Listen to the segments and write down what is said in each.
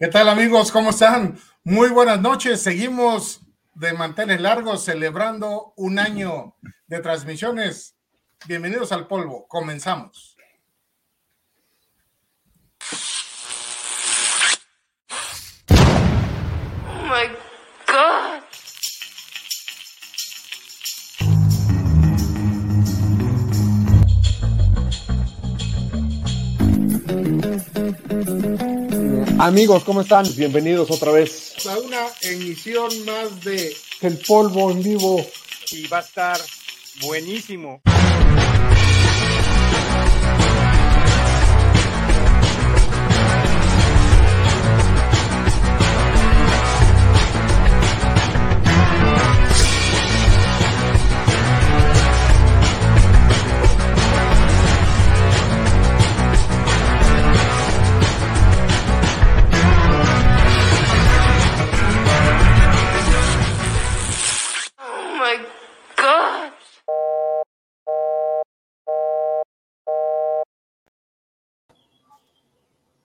¿Qué tal amigos? ¿Cómo están? Muy buenas noches. Seguimos de mantener largos celebrando un año de transmisiones. Bienvenidos al polvo. Comenzamos. Oh my god. Amigos, ¿cómo están? Bienvenidos otra vez. A una emisión más de El polvo en vivo. y va a estar buenísimo.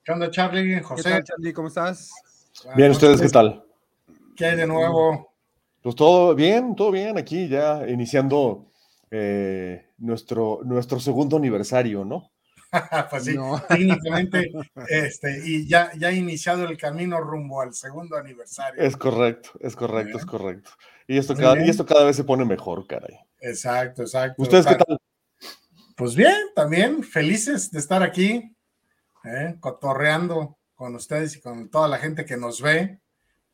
¿Qué onda, Charlie? ¿Qué José, tal, Charlie? ¿Cómo estás? Buenas Bien, ¿ustedes qué noches. tal? ¿Qué hay de nuevo? Pues todo bien, todo bien, aquí ya iniciando eh, nuestro, nuestro segundo aniversario, ¿no? pues sí, No. técnicamente, este, y ya, ya ha iniciado el camino rumbo al segundo aniversario. Es correcto, es correcto, es Bien. correcto. Y esto, cada, y esto cada vez se pone mejor, caray. Exacto, exacto. ¿Ustedes qué tal? Pues bien, también felices de estar aquí, ¿eh? cotorreando con ustedes y con toda la gente que nos ve,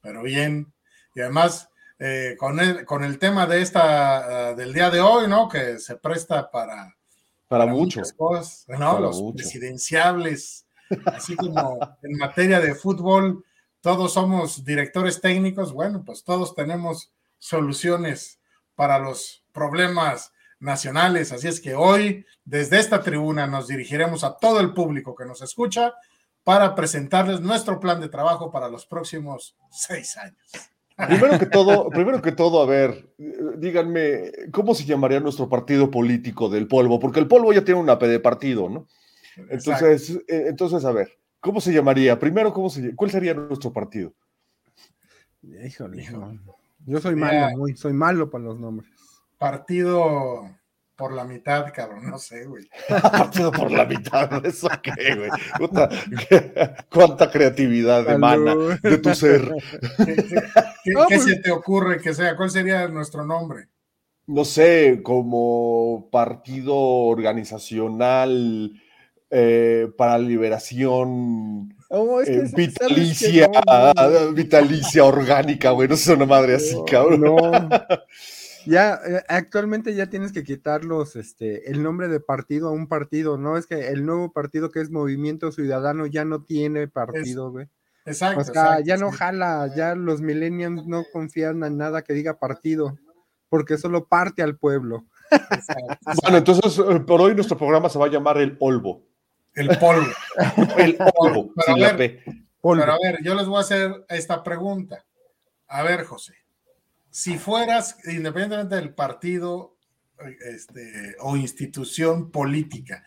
pero bien. Y además, eh, con, el, con el tema de esta, ah, del día de hoy, ¿no? Que se presta para, Para mucho. muchas cosas, ¿no? Para Los mucho. presidenciables, así como en materia de fútbol, todos somos directores técnicos, bueno, pues todos tenemos soluciones para los problemas nacionales, así es que hoy desde esta tribuna nos dirigiremos a todo el público que nos escucha para presentarles nuestro plan de trabajo para los próximos seis años. Primero que todo, primero que todo, a ver, díganme, ¿cómo se llamaría nuestro partido político del polvo? Porque el polvo ya tiene una P de partido, ¿no? Entonces, eh, entonces, a ver, ¿cómo se llamaría? Primero, ¿cómo se, ¿cuál sería nuestro partido? Híjole, Hijo. no. Yo soy malo, muy, soy malo para los nombres. Partido por la mitad, cabrón, no sé, güey. Partido por la mitad, ¿eso qué, güey? Puta, qué- ¿Cuánta creatividad emana de tu ser? ¿Qué, qué- qué- No, qué pues- se te ocurre que sea? ¿Cuál sería nuestro nombre? No sé, como partido organizacional eh, para liberación Oh, es que eh, vitalicia, no, no, vitalicia orgánica, güey, no sé una madre así, cabrón. no. Ya, eh, actualmente ya tienes que quitarlos, este, el nombre de partido a un partido, ¿no? Es que el nuevo partido que es Movimiento Ciudadano ya no tiene partido, güey. Exacto. O sea, exacto, ya no sí. jala, ya los millennials no confían en nada que diga partido, porque solo parte al pueblo. Exacto, Bueno, entonces eh, por hoy nuestro programa se va a llamar El Olvo. El polvo. El Olvo, Pero sin a la ver, P. Polvo. Pero a ver, yo les voy a hacer esta pregunta. A ver, José, si fueras, independientemente del partido este, o institución política,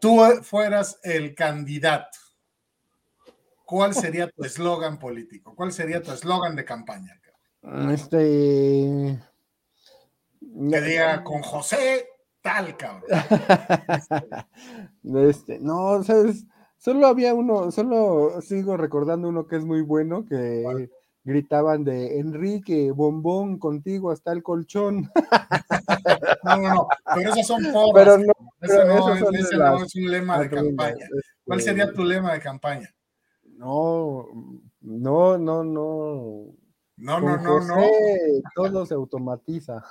tú fueras el candidato, ¿cuál sería tu eslogan político? ¿Cuál sería tu eslogan de campaña? Este. Que diga con José tal, cabrón. Este, no, sabes, solo había uno, solo sigo recordando uno que es muy bueno, que gritaban de Enrique, bombón, contigo hasta el colchón. No, no, no, pero esas son porras. Pero no, ese pero no, esos son de ese las no es un lema de campaña. ¿Cuál este, sería tu lema de campaña? No, no, no, no. No, Con no, no, no. José todo se automatiza.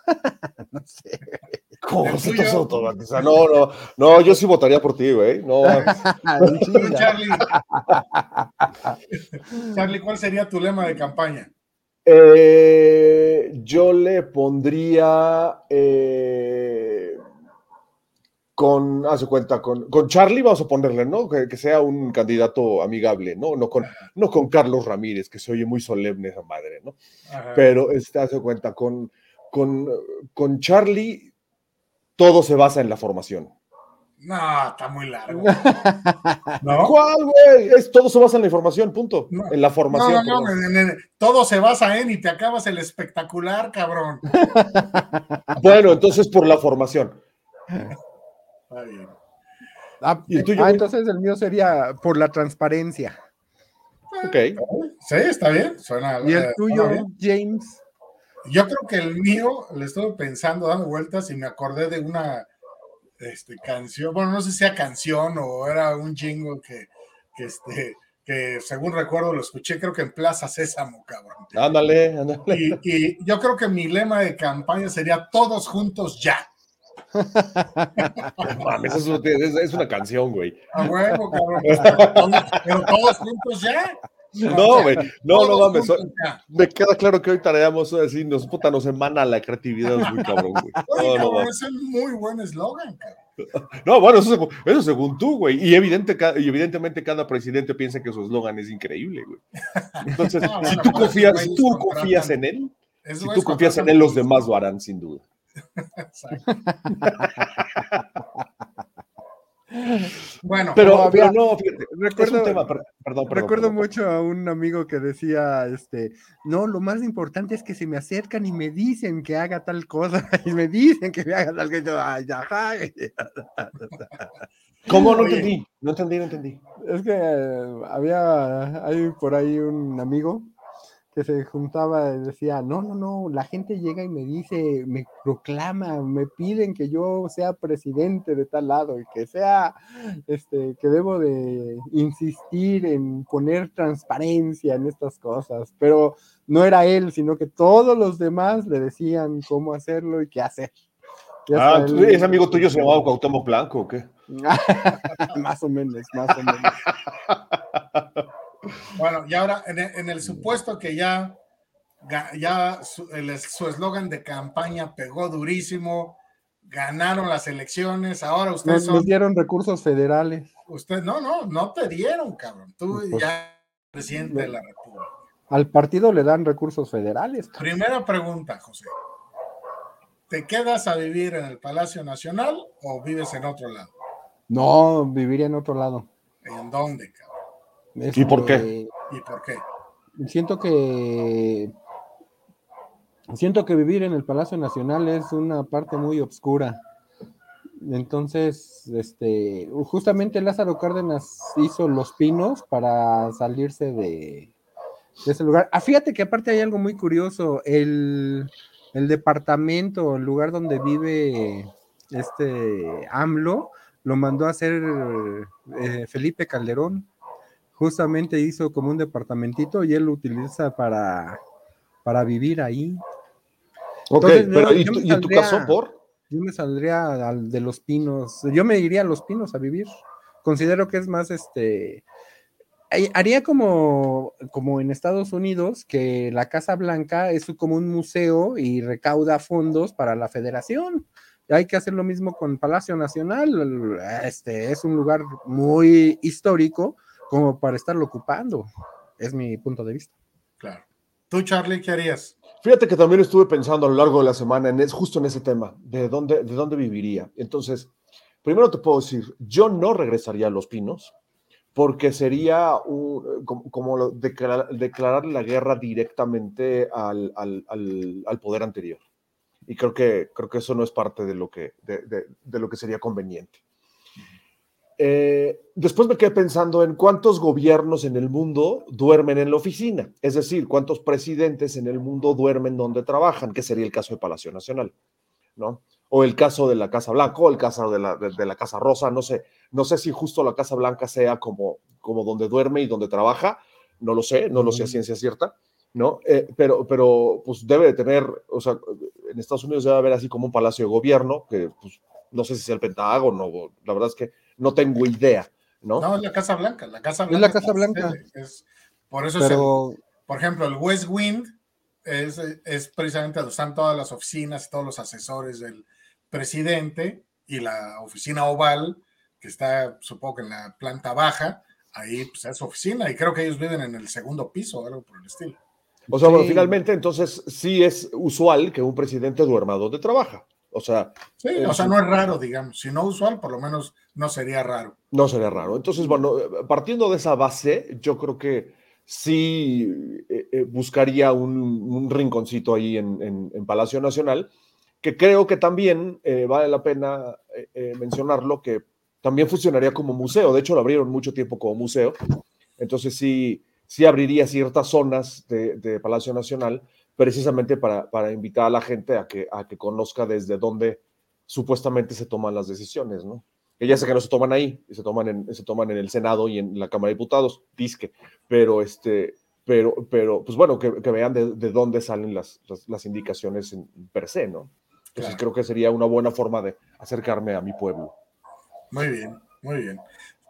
no sé. ¿Cómo ¿El se automatiza? No, no, no, yo sí votaría por ti, güey. No, chinga. Charlie. Charlie, ¿cuál sería tu lema de campaña? Eh, yo le pondría eh, con, hace cuenta, con, con Charlie vamos a ponerle, ¿no? Que, que sea un candidato amigable, ¿no? No con, no con Carlos Ramírez, que se oye muy solemne esa madre, ¿no? Ajá. Pero este, hace cuenta, con, con, con Charlie todo se basa en la formación. No, está muy largo. ¿No? ¿Cuál, güey? Todo se basa en la información, punto. No. En la formación. No, en- en- todo se basa en y te acabas el espectacular, cabrón. Bueno, entonces por la formación. Está bien. Ah, ¿Y el tuyo, ah, entonces el mío sería por la transparencia. Ok. Sí, está bien. Suena, Y eh, el suena tuyo. James. Yo creo que el mío, le estuve pensando, dando vueltas y me acordé de una este, canción, bueno, no sé si sea canción o era un jingle que, que, este, que según recuerdo lo escuché, creo que en Plaza Sésamo, cabrón. Ándale, ándale. Y, y yo creo que mi lema de campaña sería todos juntos ya. Mames, es, es una canción, güey. A huevo, cabrón. pero, todos, juntos ya. No, güey. No, no mames. Me queda claro que hoy tareamos así, nos puta, nos emana la creatividad, es muy cabrón, güey. Oye, No, cabrón, es un muy buen eslogan, cabrón. No, bueno, eso, según- eso según tú, güey. Y, evidente, y evidentemente cada presidente piensa que su eslogan es increíble, güey. Entonces, No, si tú confías, si tú confías en él, si tú confías en él, los demás lo harán sin duda. Bueno, Pero, Todavía- pero no, fíjate, es un Recuerdo, tema, perdón, perdón. recuerdo perdón. mucho a un amigo que decía, este, no, lo más importante es que se me acercan y me dicen que haga tal cosa, y me dicen que me haga tal cosa. Ay, ajá. ¿Cómo? No Oye. entendí, no entendí, no entendí. Es que eh, había, hay por ahí un amigo que se juntaba y decía, no, no, no, la gente llega y me dice, me proclama, me piden que yo sea presidente de tal lado y que sea, este, que debo de insistir en poner transparencia en estas cosas, pero no era él, sino que todos los demás le decían cómo hacerlo y qué hacer. Y hasta Ah, ese amigo tuyo se llamaba Cuauhtémoc Blanco, ¿o qué? más o menos, más o menos. bueno, y ahora en el, en el supuesto que ya, ya su eslogan de campaña pegó durísimo, ganaron las elecciones, ahora ustedes Nos, nos son, dieron recursos federales. usted, no, no, no te dieron, cabrón, tú Pues- ya presidente de la República. Al partido le dan recursos federales. Primera pregunta, José. ¿Te quedas a vivir en el Palacio Nacional o vives en otro lado? No, viviría en otro lado. ¿En dónde, cabrón? ¿Y por qué? ¿Y por qué? Siento que siento que vivir en el Palacio Nacional es una parte muy oscura. Entonces, este, justamente Lázaro Cárdenas hizo Los Pinos para salirse de, de ese lugar. Ah, fíjate que aparte hay algo muy curioso. El, el departamento, el lugar donde vive este AMLO, lo mandó a hacer eh, Felipe Calderón. Justamente hizo como un departamentito y él lo utiliza para, para vivir ahí. Ok, Entonces, pero ¿y, me y en tu saldría- caso por? Yo me saldría al de los pinos. Yo me iría a los pinos a vivir. Considero que es más este. Haría como, como en Estados Unidos, que la Casa Blanca es como un museo y recauda fondos para la federación. Hay que hacer lo mismo con Palacio Nacional. Este es un lugar muy histórico como para estarlo ocupando. Es mi punto de vista. Claro. ¿Tú, Charlie, qué harías? Fíjate que también estuve pensando a lo largo de la semana en es, justo en ese tema, de dónde, de dónde viviría. Entonces, primero te puedo decir, yo no regresaría a Los Pinos, porque sería un- como, como declarar, declarar la guerra directamente al, al- al- al poder anterior. Y creo que, creo que eso no es parte de lo que, de, de- de lo que sería conveniente. Eh, después me quedé pensando en cuántos gobiernos en el mundo duermen en la oficina, es decir, cuántos presidentes en el mundo duermen donde trabajan, que sería el caso de Palacio Nacional, ¿no? O el caso de la Casa Blanca, o el caso de la, de, de la Casa Rosa, no sé, no sé si justo la Casa Blanca sea como, como donde duerme y donde trabaja, no lo sé, no lo sé a ciencia cierta, ¿no? Eh, pero, pero, pues debe de tener, o sea, en Estados Unidos debe haber así como un palacio de gobierno, que pues, no sé si sea el Pentágono, la verdad es que no tengo idea, ¿no? No, es la Casa Blanca. La Casa Es Blanca. la Casa Blanca. es- por eso es el- Pero por ejemplo, el West Wind es, es precisamente donde están todas las oficinas, todos los asesores del presidente y la oficina oval, que está, supongo que en la planta baja, ahí pues, es su oficina y creo que ellos viven en el segundo piso o algo por el estilo. O sea, bueno, finalmente, entonces sí es usual que un presidente duerma donde trabaja. O sea, Sí, Eh, o sea, no es raro, digamos. Si no usual, por lo menos no sería raro. no sería raro. Entonces, bueno, partiendo de esa base, yo creo que sí eh, eh, buscaría un, un rinconcito ahí en, en- en Palacio Nacional, que creo que también eh, vale la pena eh, mencionarlo, que también funcionaría como museo. De hecho, lo abrieron mucho tiempo como museo. Entonces, sí, sí abriría ciertas zonas de, de Palacio Nacional precisamente para, para invitar a la gente a que, a que conozca desde dónde supuestamente se toman las decisiones, ¿no? Que ya sé que no se toman ahí, se toman en, se toman en el Senado y en la Cámara de Diputados, disque, pero este, pero, pero, pues bueno, que, que vean de, de dónde salen las, las, las indicaciones en, per se, ¿no? Entonces Claro. creo que sería una buena forma de acercarme a mi pueblo. Muy bien, muy bien.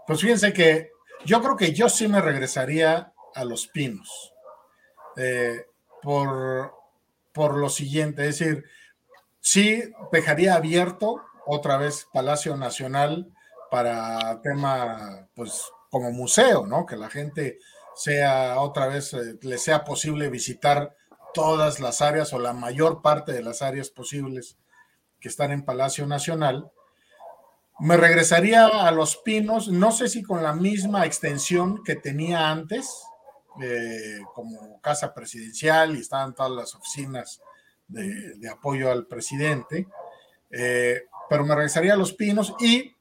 Pues fíjense que yo creo que yo sí me regresaría a Los Pinos eh, por, por lo siguiente, es decir, sí dejaría abierto otra vez Palacio Nacional para tema, pues como museo, ¿no? Que la gente sea otra vez, eh, le sea posible visitar todas las áreas o la mayor parte de las áreas posibles que están en Palacio Nacional. Me regresaría a Los Pinos, no sé si con la misma extensión que tenía antes, eh, como casa presidencial y estaban todas las oficinas de, apoyo al presidente, eh, pero me regresaría a Los Pinos y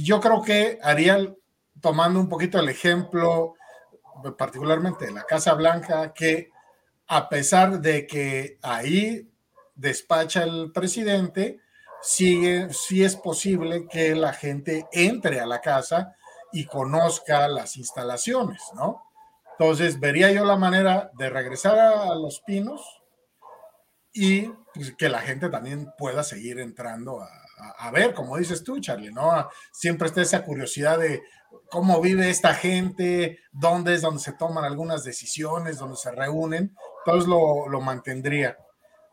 yo creo que haría, tomando un poquito el ejemplo, particularmente de la Casa Blanca, que a pesar de que ahí despacha el presidente, sigue, sí es posible que la gente entre a la casa y conozca las instalaciones, ¿no? Entonces, vería yo la manera de regresar a, Los Pinos y pues, que la gente también pueda seguir entrando a, ver, como dices tú, Charlie, ¿no? Siempre está esa curiosidad de cómo vive esta gente, dónde es donde se toman algunas decisiones, donde se reúnen. Entonces, lo, lo mantendría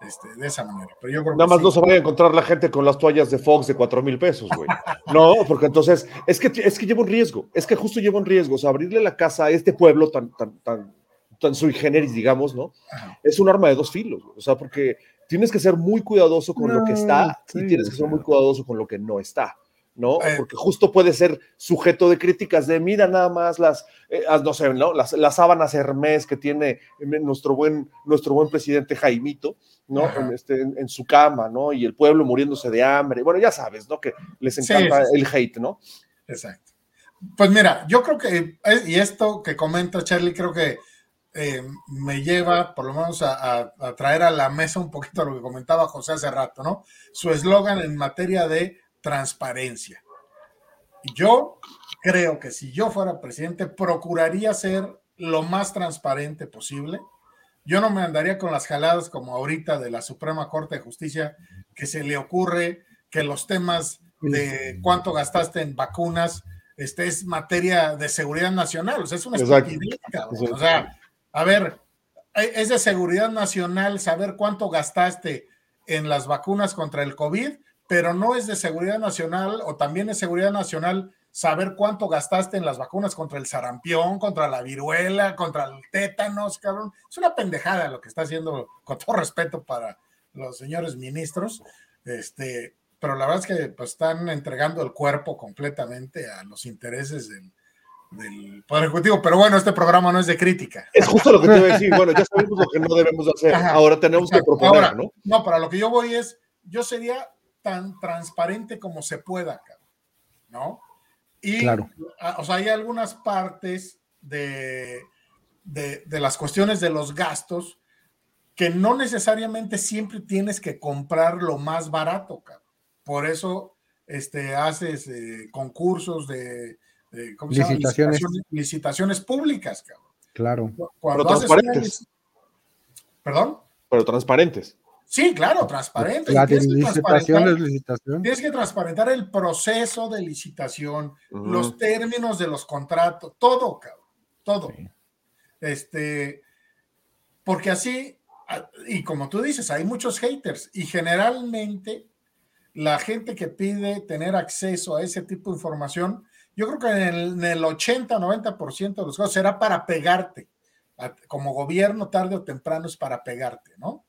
este, de esa manera. Pero yo creo Nada que más no sí. se vaya a encontrar la gente con las toallas de Fox de cuatro mil pesos, güey. No, porque entonces es que, es que lleva un riesgo, es que justo lleva un riesgo. O sea, abrirle la casa a este pueblo tan, tan, tan, tan sui generis, digamos, ¿no? Ajá. Es un arma de dos filos, o sea, porque tienes que ser muy cuidadoso con lo que No, está sí, y tienes que ser muy cuidadoso con lo que no está. ¿No? Eh. Porque justo puede ser sujeto de críticas de mira nada más las, eh, ah, no sé, ¿no? Las, las sábanas Hermes que tiene eh, nuestro buen, nuestro buen presidente Jaimito, ¿no? En, este, en, en su cama, ¿no? Y el pueblo muriéndose de hambre. Bueno, ya sabes, ¿no? Que les encanta sí, sí. el hate, ¿no? Exacto. Pues mira, yo creo que, y esto que comenta Charlie, creo que eh, me lleva por lo menos a, a- a traer a la mesa un poquito lo que comentaba José hace rato, ¿no? Su eslogan en materia de transparencia. Yo creo que si yo fuera presidente, procuraría ser lo más transparente posible. Yo no me andaría con las jaladas como ahorita de la Suprema Corte de Justicia, que se le ocurre que los temas de cuánto gastaste en vacunas este, es materia de seguridad nacional. O sea, es una estupidez. O sea, a ver, e, es de seguridad nacional saber cuánto gastaste en las vacunas contra el COVID, pero no es de seguridad nacional o también es seguridad nacional saber cuánto gastaste en las vacunas contra el sarampión, contra la viruela, contra el tétanos, cabrón. Es una pendejada lo que está haciendo, con todo respeto para los señores ministros, este, pero la verdad es que pues, están entregando el cuerpo completamente a los intereses del, del Poder Ejecutivo. Pero bueno, este programa no es de crítica. Es justo lo que te iba a decir. Bueno, ya sabemos lo que no debemos hacer. Ahora tenemos que proponer, Ahora, ¿no? No, para lo que yo voy es, yo sería tan transparente como se pueda, cabrón, ¿no? Y, Claro. a- o sea, hay algunas partes de, de, de las cuestiones de los gastos que no necesariamente siempre tienes que comprar lo más barato, cabrón. Por eso este, haces eh, concursos de, de- ¿cómo se llama? Licitaciones. licitaciones, licitaciones públicas, cabrón. Claro. Cuando Pero una transparentes. ¿Perdón? Pero transparentes. Sí, claro, transparente. La tienes que licitación transparentar- es licitación. Tienes que transparentar el proceso de licitación, los términos de los contratos, todo, cabrón, todo. Sí. Este, porque así, y como tú dices, hay muchos haters y generalmente la gente que pide tener acceso a ese tipo de información, yo creo que en el, en el 80-90% de los casos será para pegarte. A- Como gobierno, tarde o temprano es para pegarte, ¿no?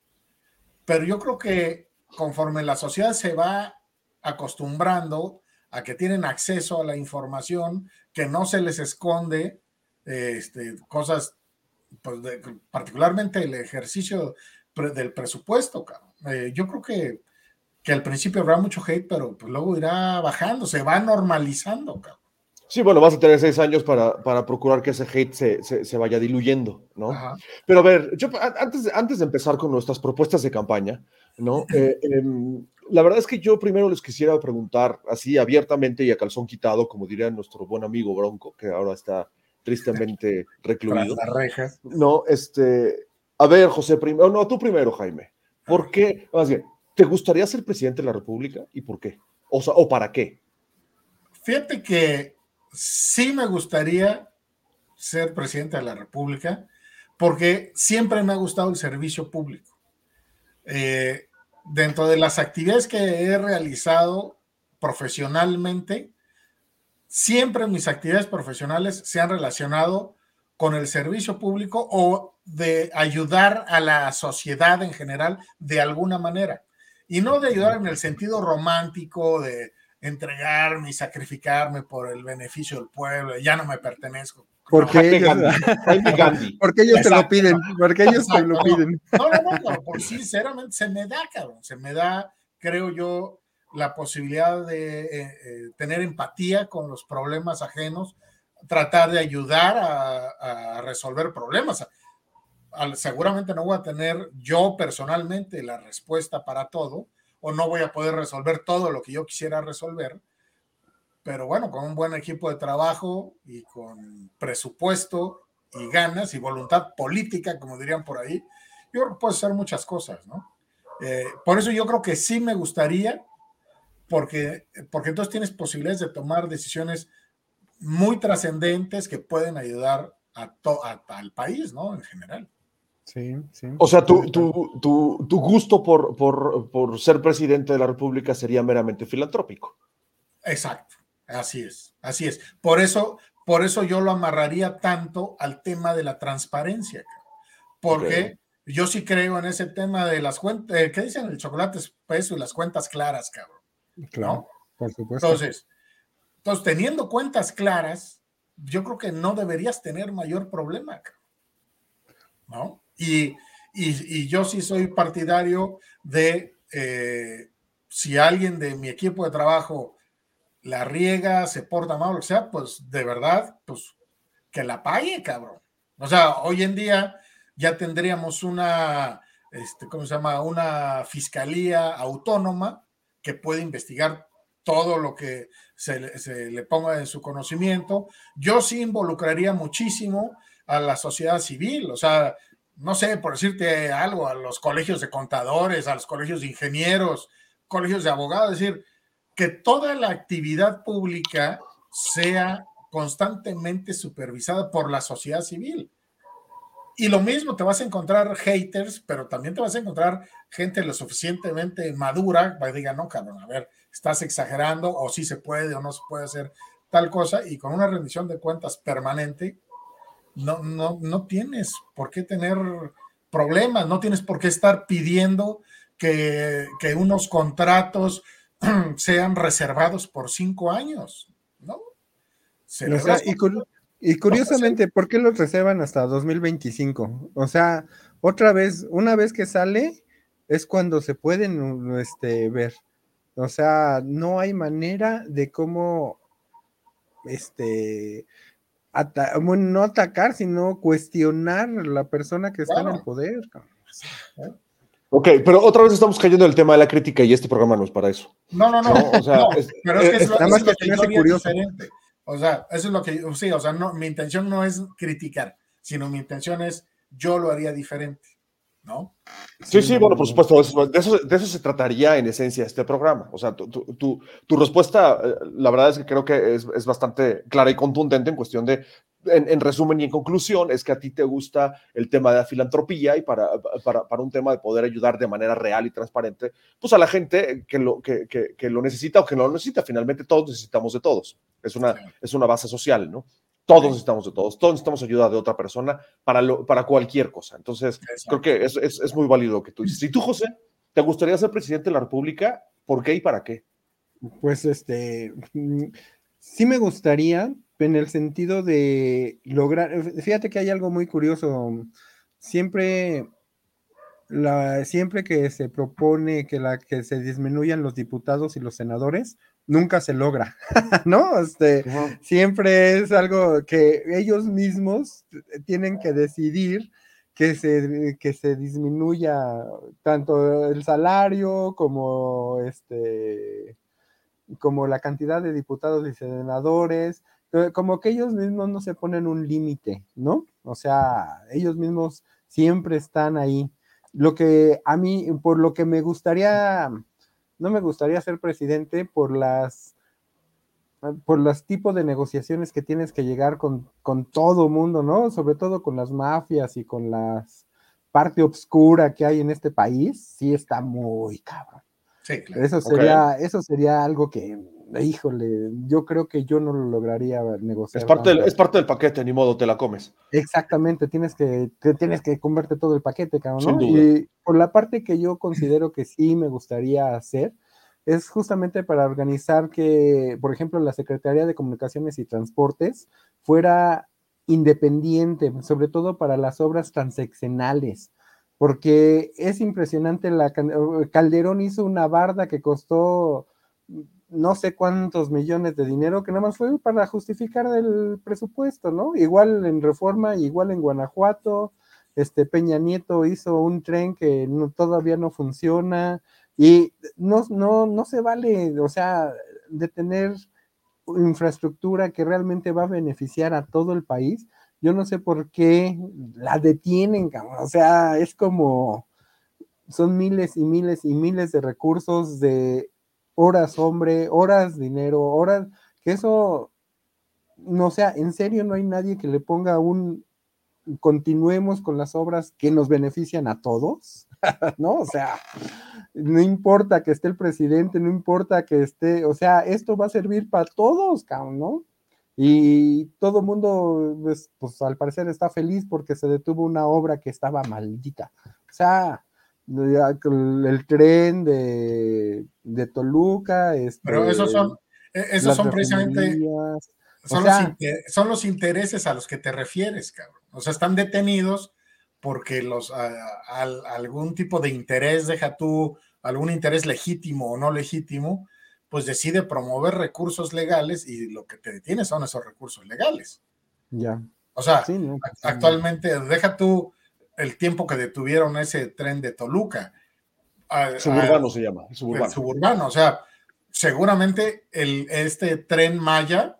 Pero yo creo que conforme la sociedad se va acostumbrando a que tienen acceso a la información, que no se les esconde este, cosas, pues particularmente el ejercicio del presupuesto. Eh, yo creo que, que al principio habrá mucho hate, pero pues luego irá bajando, se va normalizando. Cabrón. Sí, bueno, vas a tener seis años para, para procurar que ese hate se, se, se vaya diluyendo, ¿no? Ajá. Pero a ver, yo, antes, antes de empezar con nuestras propuestas de campaña, ¿no? Eh, eh, la verdad es que yo primero les quisiera preguntar así abiertamente y a calzón quitado, como diría nuestro buen amigo Bronco, que ahora está tristemente recluido. Tras las rejas. No, este, a ver, José, primero, no, tú primero, Jaime. ¿Por qué, más bien, te gustaría ser presidente de la República y por qué? O, sea, ¿o para qué? Fíjate que sí me gustaría ser presidente de la República porque siempre me ha gustado el servicio público. Eh, dentro de las actividades que he realizado profesionalmente, siempre mis actividades profesionales se han relacionado con el servicio público o de ayudar a la sociedad en general de alguna manera. Y no de ayudar en el sentido romántico de entregarme y sacrificarme por el beneficio del pueblo, ya no me pertenezco. Porque ellos, porque ellos te lo piden, porque ellos te lo piden. No, no, no, no, por sinceramente se me da, cabrón, se me da, creo yo, la posibilidad de eh, eh, tener empatía con los problemas ajenos, tratar de ayudar a, a resolver problemas. Seguramente no voy a tener yo personalmente la respuesta para todo, o no voy a poder resolver todo lo que yo quisiera resolver, pero bueno, con un buen equipo de trabajo y con presupuesto y ganas y voluntad política, como dirían por ahí, yo creo que puedo hacer muchas cosas, ¿no? Eh, por eso yo creo que sí me gustaría, porque, porque entonces tienes posibilidades de tomar decisiones muy trascendentes que pueden ayudar a, a al país, ¿no? En general. Sí, sí. O sea, tu, tu, tu, tu gusto por, por, por, ser presidente de la República sería meramente filantrópico. Exacto, así es, así es. Por eso, por eso yo lo amarraría tanto al tema de la transparencia, porque okay. yo sí creo en ese tema de las cuentas, eh, ¿qué dicen? El chocolate espeso y las cuentas claras, cabrón. Claro, ¿no? por supuesto. Entonces, entonces, teniendo cuentas claras, yo creo que no deberías tener mayor problema, cabrón. ¿no? Y, y, yo sí soy partidario de eh, si alguien de mi equipo de trabajo la riega, se porta mal, o sea, pues de verdad, pues que la pague, cabrón. O sea, hoy en día ya tendríamos una, este, ¿cómo se llama? Una fiscalía autónoma que puede investigar todo lo que se, se le ponga en su conocimiento. Yo sí involucraría muchísimo a la sociedad civil, o sea, no sé, por decirte algo, a los colegios de contadores, a los colegios de ingenieros, colegios de abogados, es decir, que toda la actividad pública sea constantemente supervisada por la sociedad civil. Y lo mismo, te vas a encontrar haters, pero también te vas a encontrar gente lo suficientemente madura para que diga, no, cabrón, a ver, estás exagerando, o si sí se puede o no se puede hacer tal cosa, y con una rendición de cuentas permanente, no, no, no tienes por qué tener problemas, no tienes por qué estar pidiendo que, que unos contratos sean reservados por cinco años, ¿no? Se o sea, y, cur y, curiosamente, ¿por qué los reservan hasta 2025? O sea, otra vez, una vez que sale, es cuando se pueden este, ver. O sea, no hay manera de cómo este ata bueno, no atacar, sino cuestionar a la persona que está claro. en el poder. Ok, pero otra vez estamos cayendo en el tema de la crítica y este programa no es para eso. No, no, no. no o sea, no, es, pero es que es, lo, es lo que, que curioso. diferente. O sea, eso es lo que, sí, o sea, no, mi intención no es criticar, sino mi intención es yo lo haría diferente. ¿No? Sí, sí, bueno, por supuesto, de eso, de eso se trataría en esencia este programa. O sea, tu, tu, tu respuesta, eh, la verdad es que creo que es, es bastante clara y contundente en cuestión de, en, en, resumen y en conclusión, es que a ti te gusta el tema de la filantropía y para, para, para, un tema de poder ayudar de manera real y transparente, pues a la gente que lo, que, que, que lo necesita o que no lo necesita. Finalmente, todos necesitamos de todos. Es una, sí. es una base social, ¿no? Todos necesitamos de todos, todos necesitamos ayuda de otra persona para, lo, para cualquier cosa. Entonces, Exacto. creo que es, es, es, muy válido lo que tú dices. ¿Y tú, José? ¿Te gustaría ser presidente de la República? ¿Por qué y para qué? Pues este, mm, sí me gustaría, en el sentido de lograr, fíjate que hay algo muy curioso, siempre, la, siempre que se propone que, la, que se disminuyan los diputados y los senadores, nunca se logra, ¿no? Este, siempre es algo que ellos mismos tienen que decidir que se, que se disminuya tanto el salario como este como la cantidad de diputados y senadores, eh, como que ellos mismos no se ponen un límite, ¿no? O sea, ellos mismos siempre están ahí. Lo que a mí, por lo que me gustaría, no me gustaría ser presidente por las por los tipos de negociaciones que tienes que llegar con, con todo mundo, ¿no? Sobre todo con las mafias y con la parte oscura que hay en este país, sí está muy cabrón. Sí, claro. Eso sería, eso sería algo que, híjole, yo creo que yo no lo lograría negociar. Es parte, del, es parte del paquete, ni modo, te la comes. Exactamente, tienes que, tienes que comerte todo el paquete, cabrón, ¿no? Y por la parte que yo considero que sí me gustaría hacer, es justamente para organizar que, por ejemplo, la Secretaría de Comunicaciones y Transportes fuera independiente, sobre todo para las obras transeccionales porque es impresionante, la Calderón hizo una barda que costó no sé cuántos millones de dinero, que nada más fue para justificar el presupuesto, ¿no? Igual en Reforma, igual en Guanajuato, este Peña Nieto hizo un tren que todavía no funciona y no, no, no se vale, o sea, de tener infraestructura que realmente va a beneficiar a todo el país, yo no sé por qué la detienen, O sea, es como, son miles y miles y miles de recursos de horas hombre, horas dinero, horas, que eso, no sea, en serio no hay nadie que le ponga un, continuemos con las obras que nos benefician a todos, ¿no? O sea, no importa que esté el presidente, no importa que esté, o sea, esto va a servir para todos, ¿no? Y todo el mundo, pues, pues, al parecer está feliz porque se detuvo una obra que estaba maldita. O sea, el tren de, de Toluca. Este, Pero esos son, e, esos son precisamente. Son, los son, los intereses a los que te refieres, cabrón. O sea, están detenidos porque los algún tipo de interés, deja tú algún interés legítimo o no legítimo, pues decide promover recursos legales y lo que te detiene son esos recursos legales. Ya. O sea, pues, actualmente, deja tú el tiempo que detuvieron ese tren de Toluca. suburbano se llama. Suburbano. suburbano, o sea, seguramente el, este tren Maya,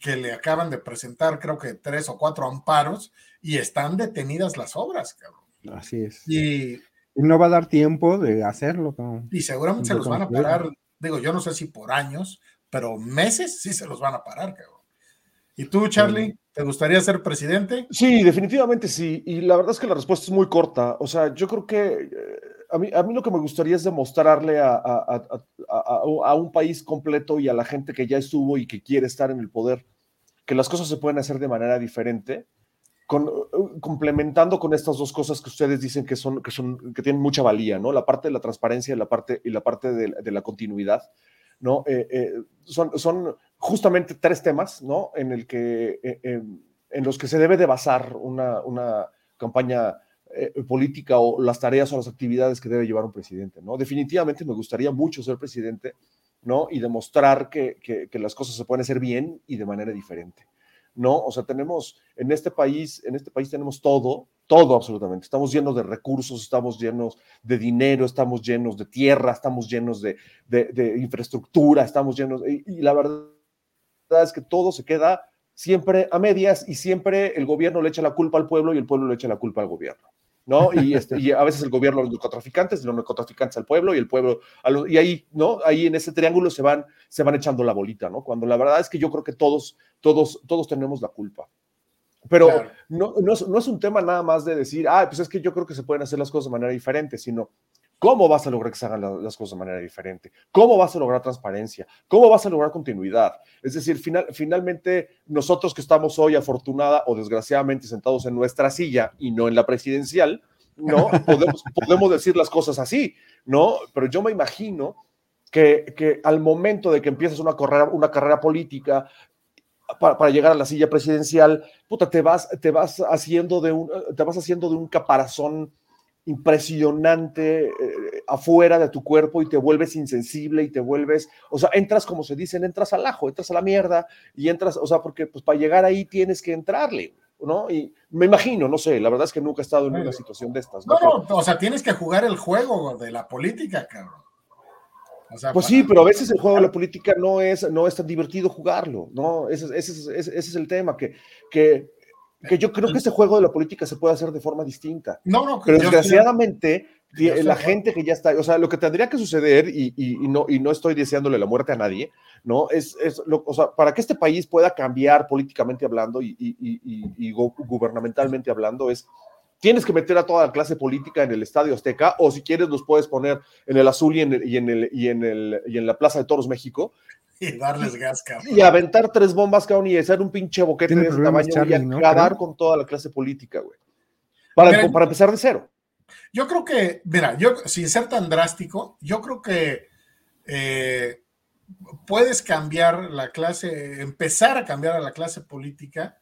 que le acaban de presentar, creo que tres o cuatro amparos, y están detenidas las obras, cabrón. Así es. Y, no va a dar tiempo de hacerlo. Y seguramente se los van a parar Digo, yo no sé si por años, pero meses sí se los van a parar, cabrón. ¿Y tú, Charlie, te gustaría ser presidente? Sí, definitivamente sí. Y la verdad es que la respuesta es muy corta. O sea, yo creo que eh, a mí, a mí lo que me gustaría es demostrarle a, a, un país completo y a la gente que ya estuvo y que quiere estar en el poder que las cosas se pueden hacer de manera diferente, eh, complementando con estas dos cosas que ustedes dicen que son, que son, que tienen mucha valía, ¿no? La parte de la transparencia y la parte, y la parte de, la continuidad, ¿no? Eh, eh, son, son justamente tres temas, ¿no? En, el que, en los que se debe de basar una, una campaña política o las tareas o las actividades que debe llevar un presidente, ¿no? Definitivamente me gustaría mucho ser presidente, ¿no? Y demostrar que, que, que las cosas se pueden hacer bien y de manera diferente. ¿No? O sea, tenemos en este país, en este país tenemos todo, todo absolutamente. Estamos llenos de recursos, estamos llenos de dinero, estamos llenos de tierra, estamos llenos de, infraestructura, estamos llenos, y, y la verdad es que todo se queda siempre a medias y siempre el gobierno le echa la culpa al pueblo y el pueblo le echa la culpa al gobierno. ¿No? Y, este, y a veces el gobierno a los narcotraficantes, los narcotraficantes al pueblo y el pueblo, y ahí, ¿no? Ahí en ese triángulo se van, se van echando la bolita, ¿no? Cuando la verdad es que yo creo que todos, todos, todos tenemos la culpa. Pero no, no, es, no, es, un tema nada más de decir, ah, pues es que yo creo que se pueden hacer las cosas de manera diferente, sino cómo vas a lograr que se hagan las cosas de manera diferente, cómo vas a lograr transparencia, cómo vas a lograr continuidad. Es decir, final, finalmente nosotros que estamos hoy afortunada o desgraciadamente sentados en nuestra silla y no en la presidencial, ¿no? Podemos, podemos decir las cosas así, ¿no? Pero yo me imagino que, que al momento de que empiezas una carrera, una carrera política, para, para, llegar a la silla presidencial, puta, te vas, te vas haciendo de un, te vas haciendo de un caparazón impresionante eh, afuera de tu cuerpo y te vuelves insensible y te vuelves, o sea, entras como se dicen, entras al ajo, entras a la mierda y entras, o sea, porque pues para llegar ahí tienes que entrarle, ¿no? Y me imagino, no sé, la verdad es que nunca he estado en una situación de estas. No, no, no o sea, tienes que jugar el juego de la política, cabrón. O sea, pues para... sí, pero a veces el juego de la política no es, no es tan divertido jugarlo, ¿no? Ese, ese, ese, ese es el tema, que, que que yo creo que este juego de la política se puede hacer de forma distinta. No, no, pero desgraciadamente estoy, la gente que ya está, o sea, lo que tendría que suceder, y, y, y, no, y no estoy deseándole la muerte a nadie, ¿no? Es, es lo, o sea, para que este país pueda cambiar políticamente hablando y, y gubernamentalmente hablando, es tienes que meter a toda la clase política en el Estadio Azteca, o si quieres los puedes poner en el azul y en, el, y en, el, y en, el, y en la Plaza de Toros México, y darles gas, cabrón. Y aventar tres bombas, cabrón, y hacer un pinche boquete de ese tamaño Charlie, y acabar ¿no? con toda la clase política, güey. Para, mira, para, empezar de cero. Yo creo que, mira, yo, sin ser tan drástico, yo creo que eh, puedes cambiar la clase, empezar a cambiar a la clase política,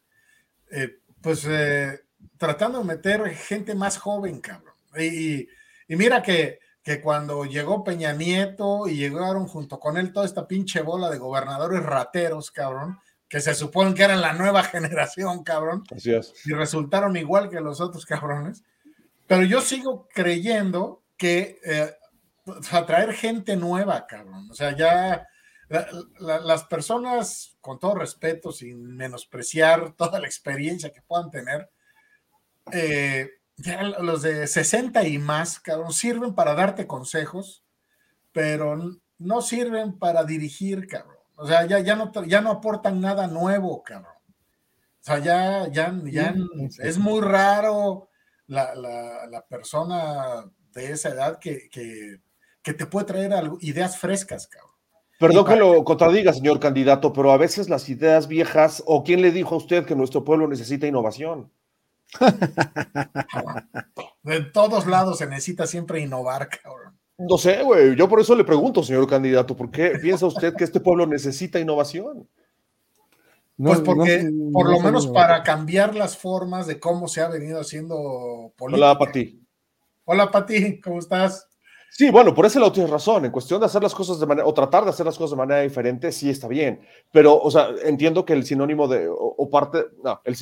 eh, pues eh, tratando de meter gente más joven, cabrón. Y, y mira que que cuando llegó Peña Nieto y llegaron junto con él toda esta pinche bola de gobernadores rateros, cabrón, que se supone que eran la nueva generación, cabrón, Así es. y resultaron igual que los otros cabrones. Pero yo sigo creyendo que eh, atraer gente nueva, cabrón, o sea, ya la, la, las personas, con todo respeto, sin menospreciar toda la experiencia que puedan tener, eh, ya los de 60 y más, cabrón, sirven para darte consejos, pero no sirven para dirigir, cabrón. O sea, ya, ya, no, ya no aportan nada nuevo, cabrón. O sea, ya, ya, ya es muy raro la, la, la persona de esa edad que, que, que te puede traer algo, ideas frescas, cabrón. Perdón que lo contradiga, señor candidato, pero a veces las ideas viejas, o quién le dijo a usted que nuestro pueblo necesita innovación. De todos lados se necesita siempre innovar, cabrón. No sé, güey. Yo por eso le pregunto, señor candidato, ¿por qué piensa usted que este pueblo necesita innovación? No, pues porque, no, por lo no, menos para cambiar las formas de cómo se ha venido haciendo política. Hola, Pati. Hola, Pati, ¿cómo estás? Sí, bueno, por ese lado tienes razón. En cuestión de hacer las cosas de manera, o tratar de hacer las cosas de manera diferente, sí está bien. Pero, o sea, entiendo que el sinónimo de, o, o parte, no, el,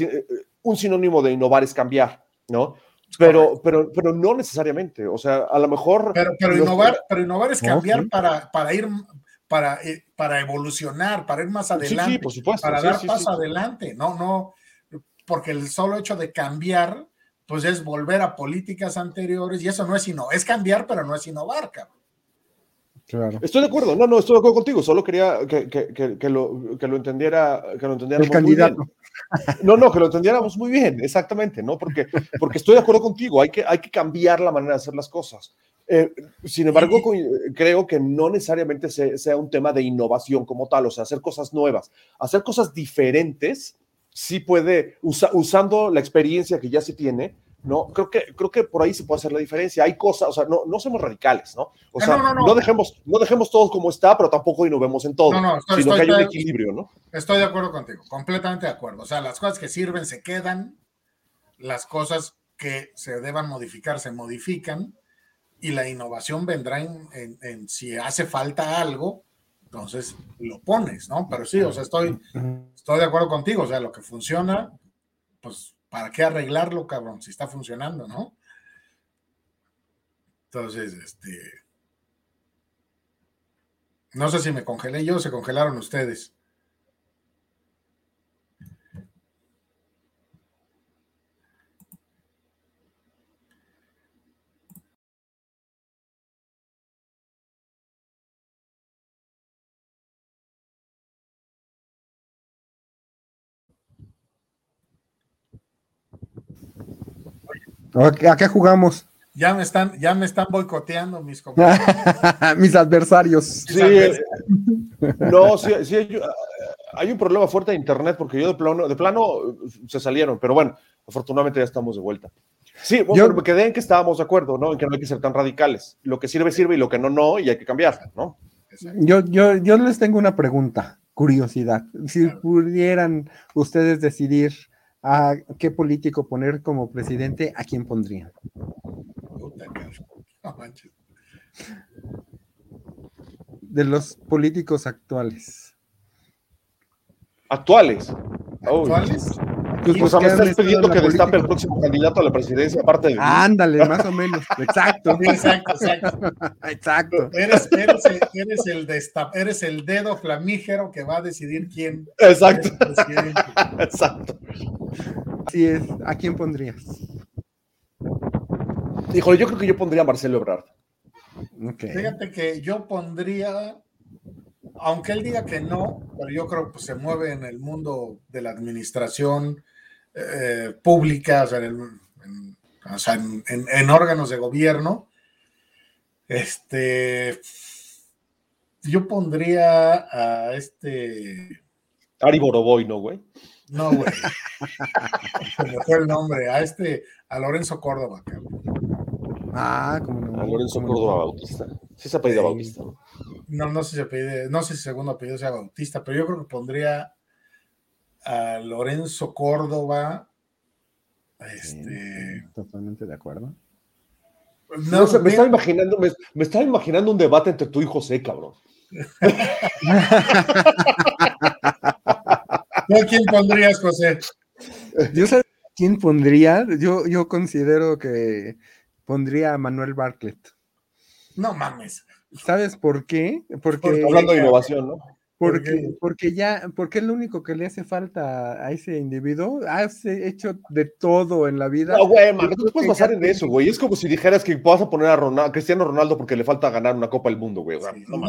un sinónimo de innovar es cambiar, ¿no? Pero, pero, pero no necesariamente, o sea, a lo mejor... Pero, pero, innovar, pero innovar es cambiar para, para ir, para, eh, para evolucionar, para ir más adelante, sí, sí, por supuesto. para dar paso adelante, no, no, porque el solo hecho de cambiar, pues es volver a políticas anteriores y eso no es innovar, es cambiar, pero no es innovar, cabrón. Claro. Estoy de acuerdo, no, no, estoy de acuerdo contigo, solo quería que, que, que, que lo, que lo entendiera, que lo entendiera el candidato. No, no, que lo entendiéramos muy bien, exactamente, ¿no? Porque, porque estoy de acuerdo contigo, hay que, hay que cambiar la manera de hacer las cosas. Eh, sin embargo, sí. creo que no necesariamente se, sea un tema de innovación como tal, o sea, hacer cosas nuevas, hacer cosas diferentes, sí puede, usa, usando la experiencia que ya se tiene, ¿no? Creo que, creo que por ahí se puede hacer la diferencia. Hay cosas, o sea, no, no somos radicales, ¿no? O no, no, no, no, dejemos, no dejemos todo como está, pero tampoco innovemos en todo, estoy, sino estoy, que hay un equilibrio, ¿no? Estoy de acuerdo contigo, completamente de acuerdo. O sea, las cosas que sirven se quedan, las cosas que se deban modificar se modifican y la innovación vendrá en, en, en si hace falta algo, entonces lo pones, ¿no? Pero sí, o sea, estoy, estoy de acuerdo contigo, o sea, lo que funciona, pues ¿para qué arreglarlo, cabrón? Si está funcionando, ¿no? Entonces, este. No sé si me congelé yo o se congelaron ustedes. ¿A qué jugamos? Ya me están, ya me están boicoteando mis compañeros. mis adversarios. Sí, no, sí, sí hay, hay, un problema fuerte de internet porque yo de plano, de plano se salieron, pero bueno, afortunadamente ya estamos de vuelta. Sí, bueno, Yo- me quedé en que estábamos de acuerdo, ¿no? En que no hay que ser tan radicales. Lo que sirve, sirve y lo que no, no, y hay que cambiar, ¿no? Yo, yo, yo les tengo una pregunta, curiosidad. Si Claro. pudieran ustedes decidir a qué político poner como presidente, ¿a quién manches. De los políticos actuales. Actuales. Oh, ¿Actuales? Pues O sea, me que han estás pidiendo en que destape el próximo candidato a la presidencia, aparte de mí. Ándale, más o menos. Exacto. Exacto, exacto. Exacto. Eres, eres, el- eres, el destap- eres el dedo flamígero que va a decidir quién Exacto, es el presidente. exacto. Así es. ¿A quién pondrías? Híjole, yo creo que yo pondría a Marcelo Ebrard. Fíjate que yo pondría, aunque él diga que no, pero yo creo que pues, se mueve en el mundo de la administración eh, pública, o sea, en, el- en- o sea, en- en- en órganos de gobierno. Este, yo pondría a este, Ari Boroboy, ¿no, güey? no, güey, se me fue el nombre, a este, a Lorenzo Córdoba, cabrón. Ah, como no. A Lorenzo cómo no. Córdoba Bautista. Sí se apellida Sí. Bautista. ¿no? No, no sé si apellide- no sé si segundo apellido sea Bautista, pero yo creo que pondría a Lorenzo Córdoba. Este. Totalmente de acuerdo. No, sé, me estaba imaginando, me, me estaba imaginando un debate entre tú y José, cabrón. ¿tú a quién pondrías, José? Yo sé quién pondría. Yo, yo considero que pondría a Manuel Bartlett. No mames. ¿Sabes por qué? Porque, Hablando de innovación, ¿no? ¿Por porque, porque ya, porque es lo único que le hace falta a ese individuo. Has hecho de todo en la vida. No, güey, man, no puedes basar en eso, güey. Es como si dijeras que vas a poner a, Ronaldo, a Cristiano Ronaldo porque le falta ganar una Copa del Mundo, güey. O sea, Sí, no no,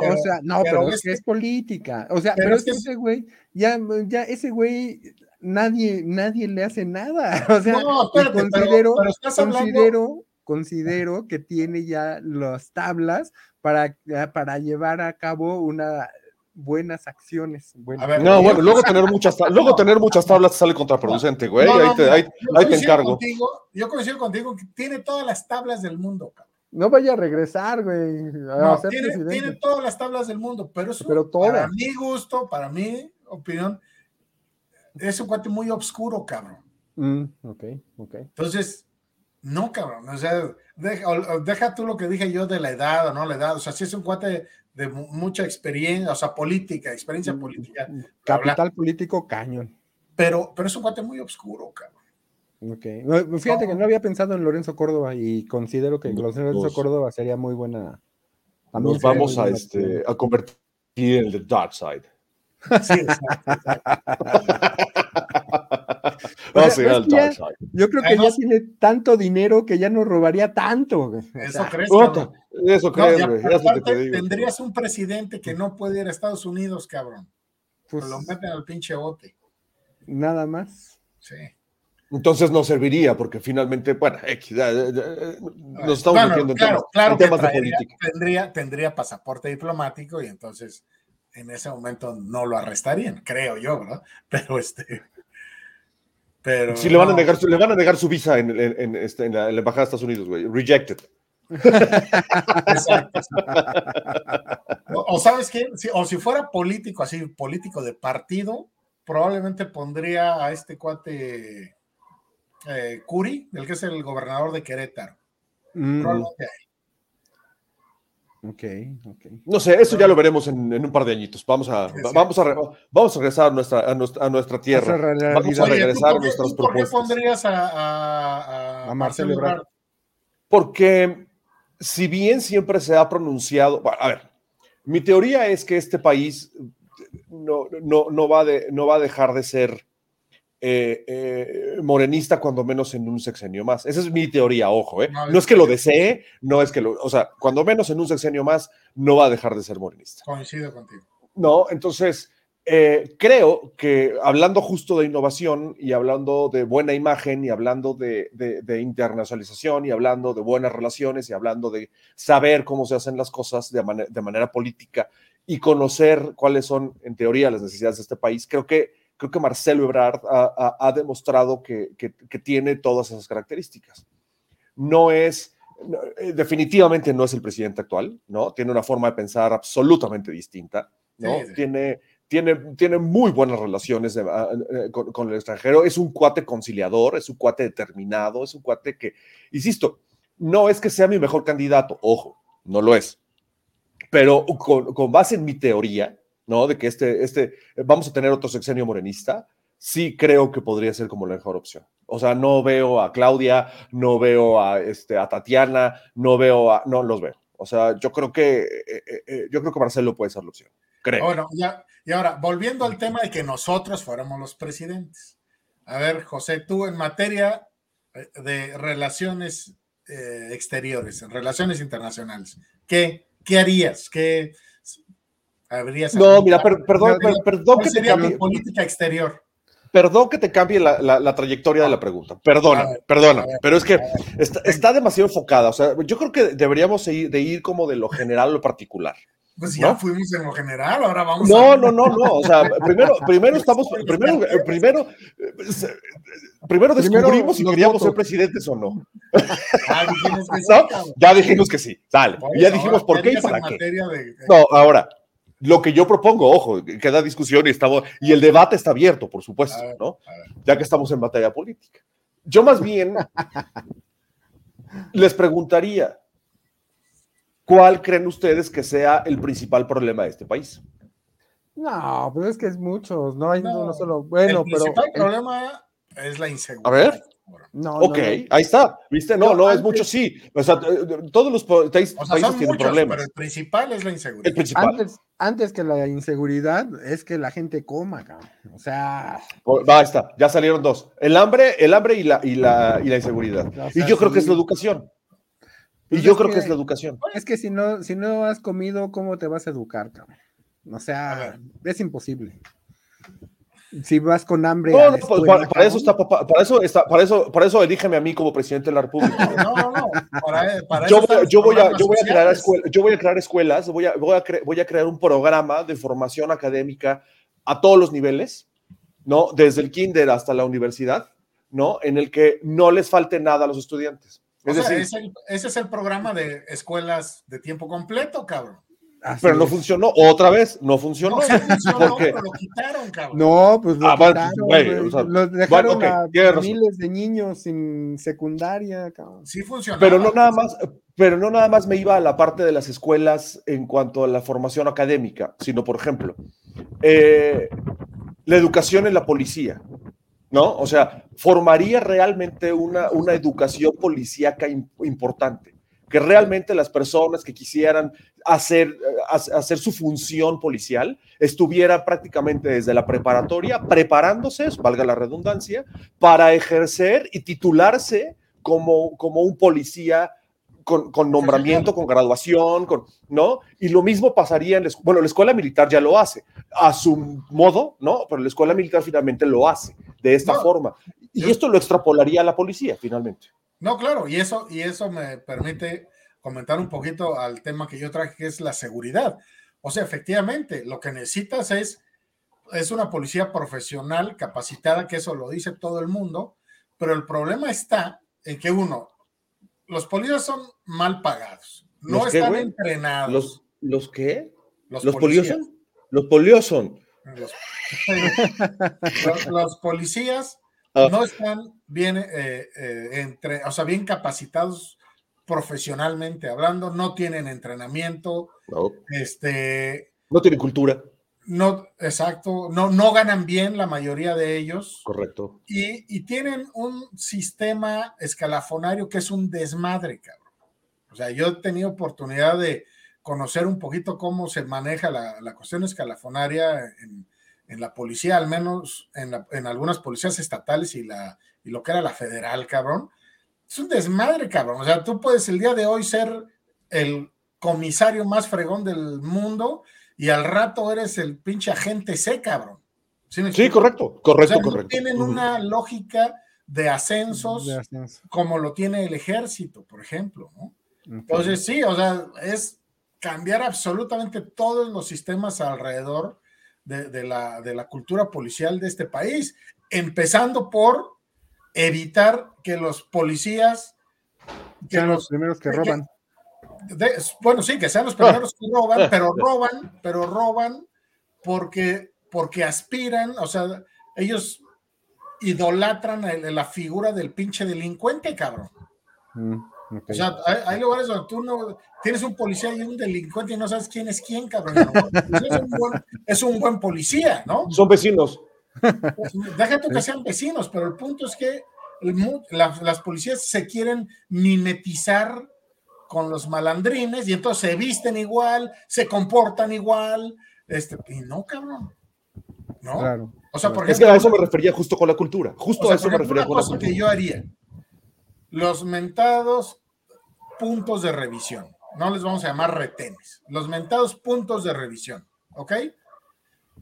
pero- o sea, no, pero pero, es es que es política. O sea, pero pero, es que ese güey, ya, ya ese güey, nadie, nadie le hace nada. O sea, No, espérate, pero- considero, pero estás hablando- considero, considero que tiene ya las tablas para, para llevar a cabo una buenas acciones. buenas. A ver, No, bueno, luego tener muchas, luego tener muchas tablas te sale contraproducente, güey. No, no, ahí te, ahí- te coincido encargo. contigo, yo coincido contigo que tiene todas las tablas del mundo, cabrón. No vaya a regresar, güey, a No, ser tiene, todas las tablas del mundo, pero eso, Pero para mi gusto, para mi opinión, es un cuate muy oscuro, cabrón. Mm, ok, ok. Entonces, no, cabrón. O sea, deja, deja tú lo que dije yo de la edad o no la edad. O sea, sí es un cuate de mu- mucha experiencia, o sea, política, experiencia política. Capital político cañón. Pero, pero es un cuate muy oscuro, cabrón. Ok. No, Fíjate que No. había pensado en Lorenzo Córdoba y considero que Nos- Lorenzo nos- Córdoba sería muy buena. Nos vamos a, este, a convertir en el dark side. Sí, exacto, exacto. Vamos sea, a ir es al que ya- dark side. Yo creo que Además- ya tiene tanto dinero que ya no robaría tanto. güey. Eso crees, cabrón. Eso crees, y güey. Es lo que aparte te digo. tendrías un presidente que no puede ir a Estados Unidos, cabrón. pues, lo meten al pinche bote. nada más. Sí. Entonces no serviría, porque finalmente, bueno, X, ya, ya, ya, nos estamos Bueno, metiendo en claro, temas, claro en de política. Tendría, tendría pasaporte diplomático y entonces en ese momento no lo arrestarían, creo yo, ¿verdad? Pero este. Pero. Sí, le van, a negar su, le van a negar su visa en, en- en, este, en la, en la Embajada de Estados Unidos, güey. Rejected. Exacto. O, o sabes qué, Si- o si fuera político, así, político de partido, probablemente pondría a este cuate eh, Curi, el que es el gobernador de Querétaro. Mm, Probablemente a él. Ok, ok. No sé, eso ya lo veremos en, en un par de añitos. Vamos a, vamos a, re- vamos a regresar a nuestra, a nuestra, a nuestra tierra. Vamos a Oye, ¿tú regresar por qué- nuestras tú por qué pondrías a, a- a A Marcelo Ebrard? Ebrard? Porque si bien siempre se ha pronunciado, bueno, a ver, mi teoría es que este país no, no, no, va, de, no va a dejar de ser eh, eh, morenista cuando menos en un sexenio más. Esa es mi teoría, ojo, ¿eh? No, es que lo desee, no es que lo, o sea, cuando menos en un sexenio más no va a dejar de ser morenista. Coincido contigo. No, entonces eh, creo que hablando justo de innovación y hablando de buena imagen y hablando de, de- de internacionalización y hablando de buenas relaciones y hablando de saber cómo se hacen las cosas de manera política y conocer cuáles son, en teoría, las necesidades de este país, creo que, creo que Marcelo Ebrard ha, ha- ha demostrado que, que- que tiene todas esas características. No es, eh, definitivamente no es el presidente actual, ¿no? Tiene una forma de pensar absolutamente distinta, ¿no? Sí, sí. Tiene, tiene, tiene muy buenas relaciones de- ah, eh, con, con el extranjero, es un cuate conciliador, es un cuate determinado, es un cuate que, insisto, no es que sea mi mejor candidato, ojo, no lo es, pero con, con base en mi teoría, ¿no? De que este, este, vamos a tener otro sexenio morenista, sí creo que podría ser como la mejor opción. O sea, no veo a Claudia, no veo a, este, a Tatiana, no veo a, no los veo. O sea, yo creo que, eh, eh, eh, yo creo que Marcelo puede ser la opción. Creo. Bueno, ya, y ahora, volviendo al tema de que nosotros fuéramos los presidentes. A ver, José, tú en materia eh, de relaciones eh, exteriores, en relaciones internacionales, ¿qué, qué harías? ¿Qué habrías No, mira, per- perdón, per- perdón ¿Cuál que te sería cambie, tu política exterior? perdón que te cambie la, la- la trayectoria de la pregunta. A Perdóname, ver, perdóname. a ver, Pero es que está, está demasiado enfocada. O sea, yo creo que deberíamos ir, de ir como de lo general a lo particular. Pues ya ¿no? fuimos en lo general, ahora vamos No, a... no, no, no. O sea, primero, primero estamos, primero, eh, primero, primero descubrimos si queríamos ser presidentes o no. Ah, dijimos que sí. Ya dijimos que sí. Sale. Por ya dijimos ¿qué y para qué. de- No, ahora, lo que yo propongo, ojo, queda discusión y estamos, y el debate está abierto, por supuesto, ver, ¿no? Ya que estamos en batalla política. Yo más bien les preguntaría, ¿cuál creen ustedes que sea el principal problema de este país? No, pues es que es muchos, no hay No, uno solo. Bueno, el pero. principal el- problema es la inseguridad. A ver. No, Ok, no. ahí está, ¿viste? No, no, es mucho sí. O sea, eh, todos los países, O sea, tienen muchos, problemas. pero el principal es la inseguridad. El principal. Antes, antes que la inseguridad es que la gente coma, cabrón. O sea, Oh, Va, ahí está, ya salieron dos. El hambre, el hambre y la, y la, y la inseguridad. O Y yo creo que es la educación. Y Pues yo creo que que- es la educación. es que si no, si no has comido, ¿cómo te vas a educar, cabrón? O sea, es imposible. Si vas con hambre. No, no, pues, escuela, para, para eso está, pa- para eso está, para eso, para eso elígeme a mí como presidente de la República. No, no, no. Para, para Yo eso voy, yo a, programas yo voy a crear escuelas, yo voy a crear escuelas, voy a, voy a, cre- voy a crear un programa de formación académica a todos los niveles, ¿no? Desde el kinder hasta la universidad, ¿no? En el que no les falte nada a los estudiantes. O Es sea, decir, es el- ese es el programa de escuelas de tiempo completo, cabrón. Así pero no es. funcionó, otra vez, no funcionó. No, sí funcionó, ¿Por qué? pero lo quitaron, cabrón. No, pues lo Ah, quitaron, o sea, Los dejaron bueno, a miles de niños sin secundaria, cabrón. Sí funcionó. Pero no nada más, pero no nada más me iba a la parte de las escuelas en cuanto a la formación académica, sino, por ejemplo, eh, la educación en la policía, ¿no? O sea, formaría realmente una, una educación policíaca im- importante, que realmente las personas que quisieran hacer, eh, ha- hacer su función policial estuviera prácticamente desde la preparatoria preparándose, valga la redundancia, para ejercer y titularse como, como un policía con, con nombramiento, con graduación, con, ¿no? Y lo mismo pasaría en la, bueno, la escuela militar ya lo hace, a su modo, ¿no? Pero la escuela militar finalmente lo hace de esta No, forma. Y yo- esto lo extrapolaría a la policía, finalmente. No, claro, y eso, y eso me permite comentar un poquito al tema que yo traje, que es la seguridad. O sea, efectivamente, lo que necesitas es, es una policía profesional, capacitada, que eso lo dice todo el mundo, pero el problema está en que uno, los policías son mal pagados, no ¿Los qué, están entrenados. ¿Los, los qué? los ¿Los policías. polios son? Los polios son. Los, los- los policías Ah. no están bien, eh, eh, entre, o sea, bien capacitados profesionalmente hablando, no tienen entrenamiento, No, este, no tiene cultura. no, exacto, no, no ganan bien la mayoría de ellos Correcto. y, y tienen un sistema escalafonario que es un desmadre, cabrón. O sea, yo he tenido oportunidad de conocer un poquito cómo se maneja la, la cuestión escalafonaria en, en la policía, al menos en, la- en algunas policías estatales y, la, y lo que era la federal, cabrón. Es un desmadre, cabrón. O sea, tú puedes el día de hoy ser el comisario más fregón del mundo y al rato eres el pinche agente C, cabrón. ¿Sí, Sí, explico? correcto, O correcto, no correcto. tienen una lógica de ascensos De ascenso. como lo tiene el ejército, por ejemplo, ¿no? Entonces, sí, o sea, es cambiar absolutamente todos los sistemas alrededor de, de la, de la cultura policial de este país, empezando por evitar que los policías, que Sean los los, primeros que que- roban. de- bueno, sí, que sean los primeros que roban, pero roban, pero roban porque, porque aspiran, o sea, ellos idolatran el- la figura del pinche delincuente, cabrón. Mm. O sea, hay, hay lugares donde tú no tienes un policía y un delincuente y no sabes quién es quién, cabrón. Un buen, es un buen policía, ¿no? Son vecinos. Deja tú que sean vecinos, pero el punto es que el la- las policías se quieren mimetizar con los malandrines y entonces se visten igual, se comportan igual, este, y no, cabrón. ¿No? claro. O sea, por Es que a eso me refería justo con la cultura. Justo o sea, a eso me refería una con la cosa que cultura. yo haría, los mentados puntos de revisión, no les vamos a llamar retenes, los mentados puntos de revisión, ¿ok?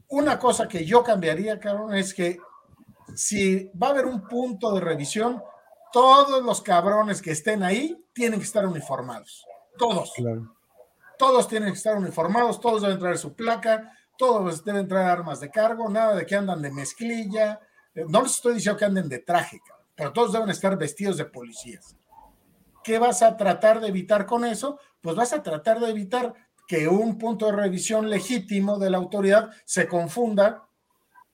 Una cosa que yo cambiaría, cabrón, es que si va a haber un punto de revisión, todos los cabrones que estén ahí tienen que estar uniformados, todos claro. todos tienen que estar uniformados, todos deben traer su placa, todos deben traer armas de cargo, nada de que andan de mezclilla. Eh, No les estoy diciendo que anden de traje, cabrón, pero todos deben estar vestidos de policías. ¿Qué vas a tratar de evitar con eso? Pues vas a tratar de evitar que un punto de revisión legítimo de la autoridad se confunda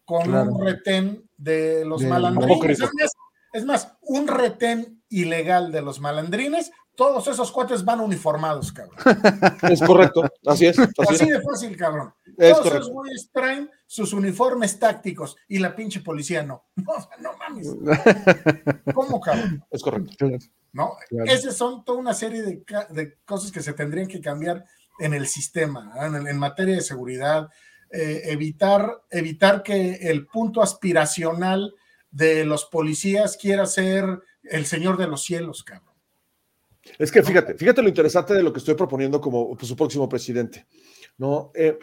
con Claro. un retén de los Del malandrines. Es más, es más, un retén ilegal de los malandrines, todos esos cuates van uniformados, cabrón. Es correcto. Así es. Así Así es. de fácil, cabrón. Es Todos correcto. esos güeyes traen sus uniformes tácticos y la pinche policía no. No, o sea, no mames. ¿Cómo, cabrón? Es correcto. ¿No? Claro. Esas son toda una serie de, de cosas que se tendrían que cambiar en el sistema, en, el- en materia de seguridad, eh, evitar, evitar que el punto aspiracional de los policías quiera ser el señor de los cielos, cabrón. Es que fíjate, fíjate lo interesante de lo que estoy proponiendo como pues, su próximo presidente. ¿no? Eh,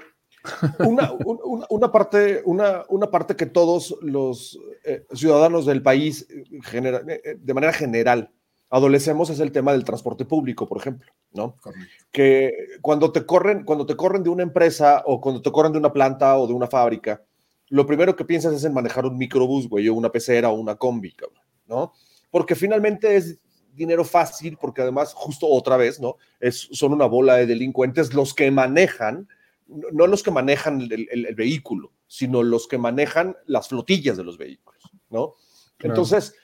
una, un- una- una parte, una, una parte que todos los eh, ciudadanos del país, genera- de manera general, adolecemos es el tema del transporte público, por ejemplo, ¿no? Correcto. que cuando te corren, cuando te corren de una empresa o cuando te corren de una planta o de una fábrica, lo primero que piensas es en manejar un microbús, güey, o una pecera o una combi, cabrón, ¿no? Porque finalmente es dinero fácil, porque además, justo otra vez, ¿no? Es, son una bola de delincuentes los que manejan, no no los que manejan el, el- el vehículo, sino los que manejan las flotillas de los vehículos, ¿no? Claro. Entonces,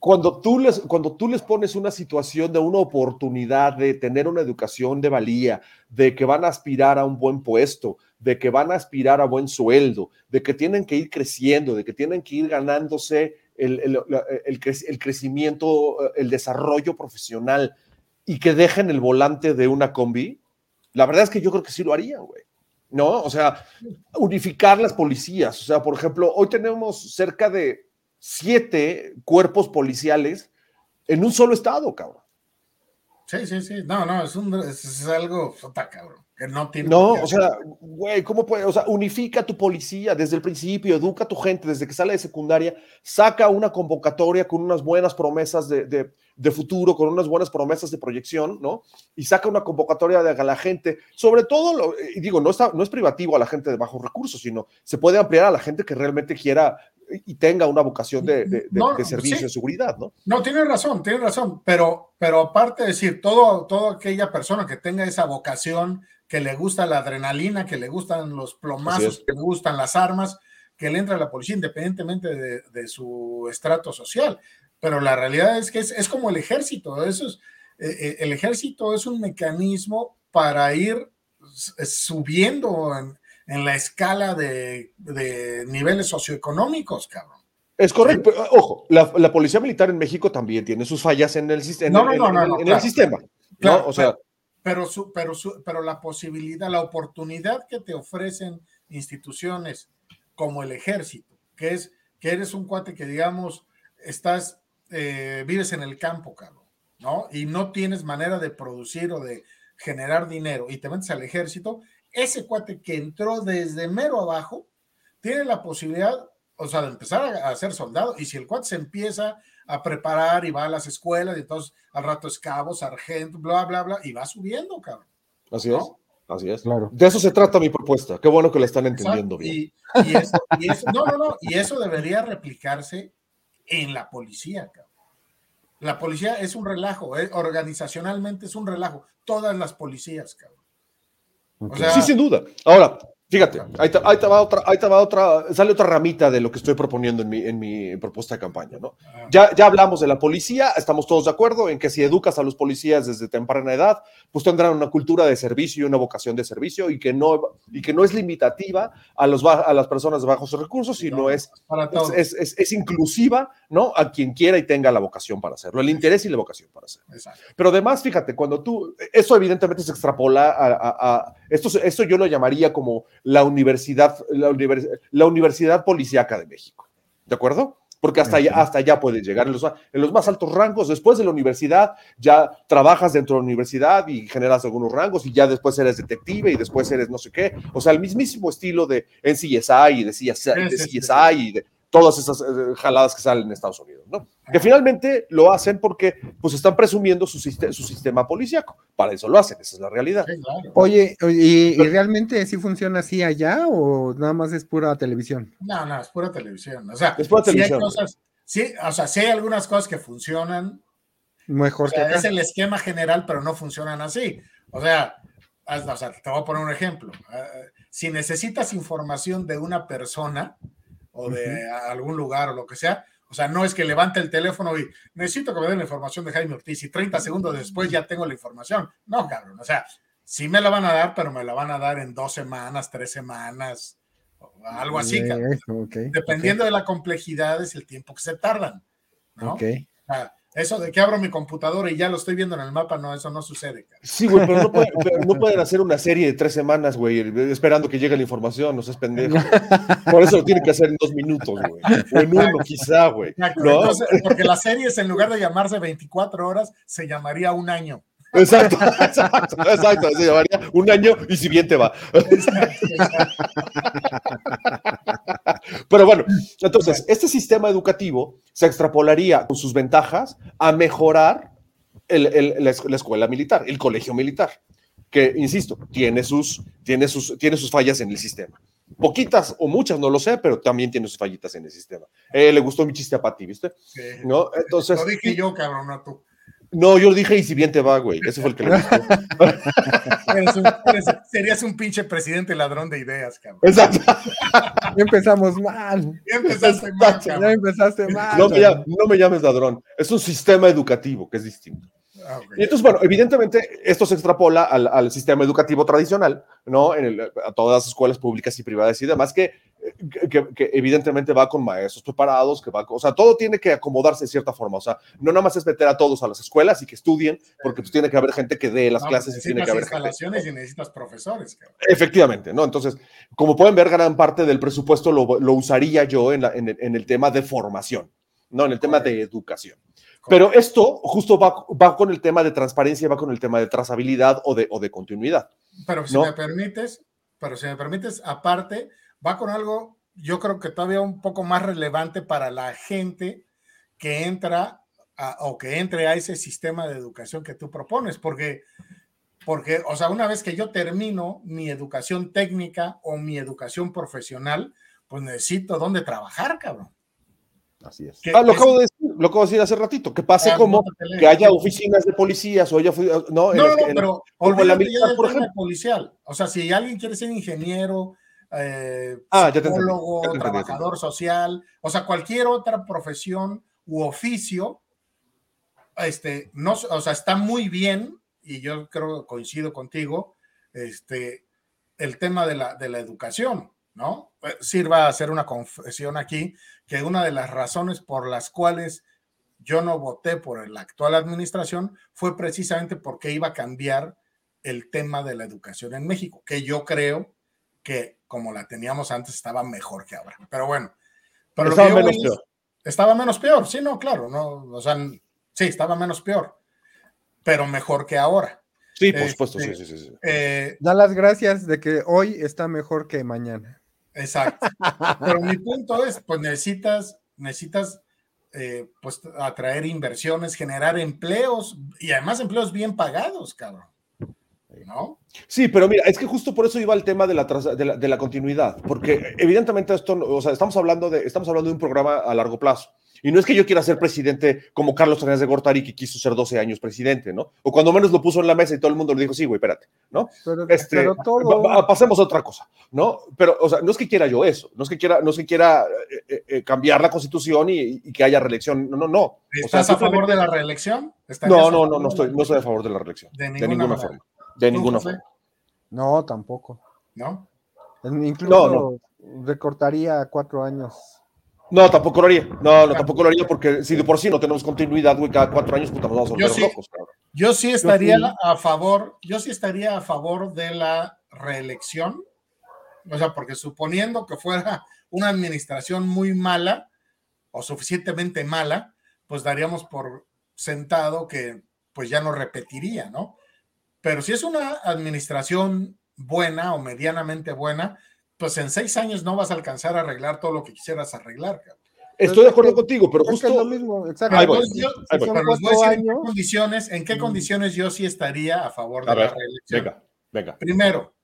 cuando tú, les, cuando tú les pones una situación de una oportunidad de tener una educación de valía, de que van a aspirar a un buen puesto, de que van a aspirar a buen sueldo, de que tienen que ir creciendo, de que tienen que ir ganándose el, el- el crec- el crecimiento, el desarrollo profesional y que dejen el volante de una combi, la verdad es que yo creo que sí lo harían, güey. ¿No? O sea, unificar las policías. O sea, por ejemplo, hoy tenemos cerca de siete cuerpos policiales en un solo estado, cabrón. Sí, sí, sí. No, no, es, un, es, es algo puta, cabrón, que no tiene. O sea, güey, ¿cómo puede? O sea, unifica a tu policía desde el principio, educa a tu gente desde que sale de secundaria, saca una convocatoria con unas buenas promesas de, de- de futuro, con unas buenas promesas de proyección, ¿no? Y saca una convocatoria de a la gente, sobre todo, lo- y digo, no, está, no es privativo a la gente de bajos recursos, sino se puede ampliar a la gente que realmente quiera y tenga una vocación de, de- No, de servicio sí. de seguridad, ¿no? No, tienes razón, tienes razón, pero, pero aparte de decir, todo, toda aquella persona que tenga esa vocación, que le gusta la adrenalina, que le gustan los plomazos, que le gustan las armas, que le entra a la policía independientemente de, de su estrato social. Pero la realidad es que es, es como el ejército, eso es, eh, eh, el ejército es un mecanismo para ir s- subiendo en, en la escala de, de niveles socioeconómicos, cabrón. Es correcto. pero, Ojo, la, la policía militar en México también tiene sus fallas en el, sis- en No, no, no, en no, en el sistema. claro, o sea, pero, su, pero, su, pero la posibilidad, la oportunidad que te ofrecen instituciones como el ejército, que es que eres un cuate que, digamos, estás, eh, vives en el campo, cabrón, ¿no? Y no tienes manera de producir o de generar dinero y te metes al ejército, ese cuate que entró desde mero abajo tiene la posibilidad, o sea, de empezar a, a ser soldado. Y si el cuate se empieza a preparar y va a las escuelas y entonces al rato es cabo, sargento, bla, bla, bla, y va subiendo, cabrón. así es. Así es. Claro. De eso se trata mi propuesta. Qué bueno que la están entendiendo Exacto, bien. Y, y eso, y eso- no, no, no, y eso debería replicarse en la policía, cabrón. La policía es un relajo, eh, organizacionalmente es un relajo. Todas las policías, cabrón. O sea, Sí, sin duda. Ahora, fíjate, ahí te, ahí te va otra, ahí te va otra, sale otra ramita de lo que estoy proponiendo en mi, en mi propuesta de campaña, ¿no? Ya, ya hablamos de la policía, estamos todos de acuerdo en que si educas a los policías desde temprana edad, pues tendrán una cultura de servicio y una vocación de servicio y que no, y que no es limitativa a, los, a las personas de bajos recursos, sino es, es, es- es inclusiva, ¿no? A quien quiera y tenga la vocación para hacerlo, el interés y la vocación para hacerlo. Pero además, fíjate, cuando tú, eso evidentemente se extrapola a, a- a- esto, esto yo lo llamaría como la universidad, la, univers- la universidad policíaca de México, ¿de acuerdo? Porque hasta allá, hasta allá puedes llegar en los, en los más altos rangos. Después de la universidad, ya trabajas dentro de la universidad y generas algunos rangos y ya después eres detective y después eres no sé qué. O sea, el mismísimo estilo de NCSI y de CSI, de. CSI y de todas esas eh, jaladas que salen en Estados Unidos, ¿no? Que finalmente lo hacen porque pues están presumiendo su, siste- su sistema policíaco. Para eso lo hacen, esa es la realidad. Sí, claro. Oye, ¿y, y realmente sí funciona así allá o nada más es pura televisión? No, no, es pura televisión. O sea, Es pura sí hay televisión. cosas, sí, o sea, sí hay algunas cosas que funcionan, o Mejor que acá. es el esquema general, pero no funcionan así. O sea, o sea, te voy a poner un ejemplo. Eh, si necesitas información de una persona o de algún lugar o lo que sea, o sea, no es que levante el teléfono y necesito que me den la información de Jaime Ortiz y 30 segundos después ya tengo la información. No, cabrón. O sea, sí me la van a dar, pero me la van a dar en dos semanas, tres semanas, algo así, Dependiendo de la complejidad es el tiempo que se tardan, ¿no? ok. O sea, eso de que abro mi computadora y ya lo estoy viendo en el mapa, no, eso no sucede. cabrón. Sí, güey, pero no, pueden, pero no pueden hacer una serie de tres semanas, güey, esperando que llegue la información, no seas pendejo. Por eso lo tienen que hacer en dos minutos, güey. O en uno, quizá, güey. ¿No? entonces, porque las series, en lugar de llamarse 24 horas, se llamaría un año. Exacto, exacto, exacto. Se llamaría un año y si bien te va. Exacto, exacto. Pero bueno, entonces, este sistema educativo se extrapolaría con sus ventajas a mejorar el- el- la, es- la escuela militar, el colegio militar, que, insisto, tiene sus, tiene, sus, tiene sus fallas en el sistema. Poquitas o muchas, no lo sé, pero también tiene sus fallitas en el sistema. Eh, le gustó mi chiste a Pati, ¿viste? Sí. ¿No? Entonces, Lo dije yo, cabrón, no tú. No, yo dije y si bien te va, güey. Ese fue el que le gustó. Eres un- eres- serías un pinche presidente ladrón de ideas, cabrón. Exacto. Ya empezamos mal. Ya empezaste mal, Ya empezaste mal. No me, llam- no me llames ladrón. Es un sistema educativo que es distinto. Ah. Y entonces, bueno, evidentemente esto se extrapola al, al sistema educativo tradicional, ¿no? En el- a todas las escuelas públicas y privadas y demás, que, que, que evidentemente va con maestros preparados, que va, o sea, todo tiene que acomodarse de cierta forma, o sea, no nada más es meter a todos a las escuelas y que estudien, porque pues tiene que haber gente que dé las No, clases y tiene que haber gente. instalaciones y necesitas profesores, cabrón. Efectivamente, ¿no? Entonces, como pueden ver, gran parte del presupuesto lo, lo usaría yo en, la- en el, en el tema de formación, ¿no? En el tema de educación. Pero esto justo va, va con el tema de transparencia, va con el tema de trazabilidad o de, o de continuidad. Pero si No. me permites, pero si me permites, aparte, va con algo, yo creo que todavía un poco más relevante para la gente que entra a- o que entre a ese sistema de educación que tú propones, porque, porque, o sea, una vez que yo termino mi educación técnica o mi educación profesional, pues necesito dónde trabajar, cabrón. Así es. Ah, lo es- acabo de decir, lo acabo de decir hace ratito, que pase Ah, como no que haya oficinas de policías o haya, fu- no, en No, no, no, en- pero como en la olvídate ya militar, del por tema ejemplo. policial. O sea, si alguien quiere ser ingeniero, eh, Ah, psicólogo, entendí, trabajador social, o sea, cualquier otra profesión u oficio, este, no, o sea, está muy bien, y yo creo que coincido contigo, este, el tema de la, de la educación, ¿no? Eh, Sirva a hacer una confesión aquí, que una de las razones por las cuales yo no voté por la actual administración fue precisamente porque iba a cambiar el tema de la educación en México, que yo creo que como la teníamos antes estaba mejor que ahora. Pero bueno, pero lo Estaba menos peor. Estaba menos peor, sí, no, claro, no, o sea, sí, estaba menos peor, pero mejor que ahora. Sí, por Este, supuesto, sí, sí, sí. sí. Eh, Da las gracias de que hoy está mejor que mañana. Exacto. Pero mi punto es, pues necesitas, necesitas, eh, pues atraer inversiones, generar empleos y además empleos bien pagados, cabrón. ¿No? Sí, pero mira, es que justo por eso iba el tema de la, de la, de la continuidad, porque evidentemente esto, no- o sea, estamos hablando, de, estamos hablando de un programa a largo plazo. Y no es que yo quiera ser presidente como Carlos Salinas de Gortari, que quiso ser 12 años presidente, ¿no? O cuando menos lo puso en la mesa y todo el mundo le dijo, sí, güey, espérate, ¿no? Pero, Este, pero todo. va- va- pasemos a otra cosa, ¿no? Pero, o sea, no es que quiera yo eso, no es que quiera, no es que quiera eh, eh, eh, cambiar la constitución y, y que haya reelección, no, no, no. O sea, ¿Estás a favor de la reelección? ¿Estarías No, no, no, de no estoy, no estoy a favor de la reelección. De De ninguna ninguna, manera. forma. De ¿Tú, ninguna forma. No, tampoco. ¿No? Incluso recortaría cuatro años. No, tampoco lo haría. No, no, tampoco lo haría porque si de por sí no tenemos continuidad, güey, cada cuatro años, puta, nos vamos a Yo volver sí. locos, cabrón. Yo sí estaría sí. a favor, yo sí estaría a favor de la reelección. O sea, porque suponiendo que fuera una administración muy mala o suficientemente mala, pues daríamos por sentado que pues ya no repetiría, ¿no? Pero si es una administración buena o medianamente buena, pues en seis años no vas a alcanzar a arreglar todo lo que quisieras arreglar. cabrón. Estoy de es acuerdo que- contigo, pero que es lo justo. mismo, exacto. Ahí voy, Entonces, yo- ahí voy. son pero les voy a decir en qué condiciones, en qué Mm. condiciones yo sí estaría a favor de A la reelección. venga, venga. Primero,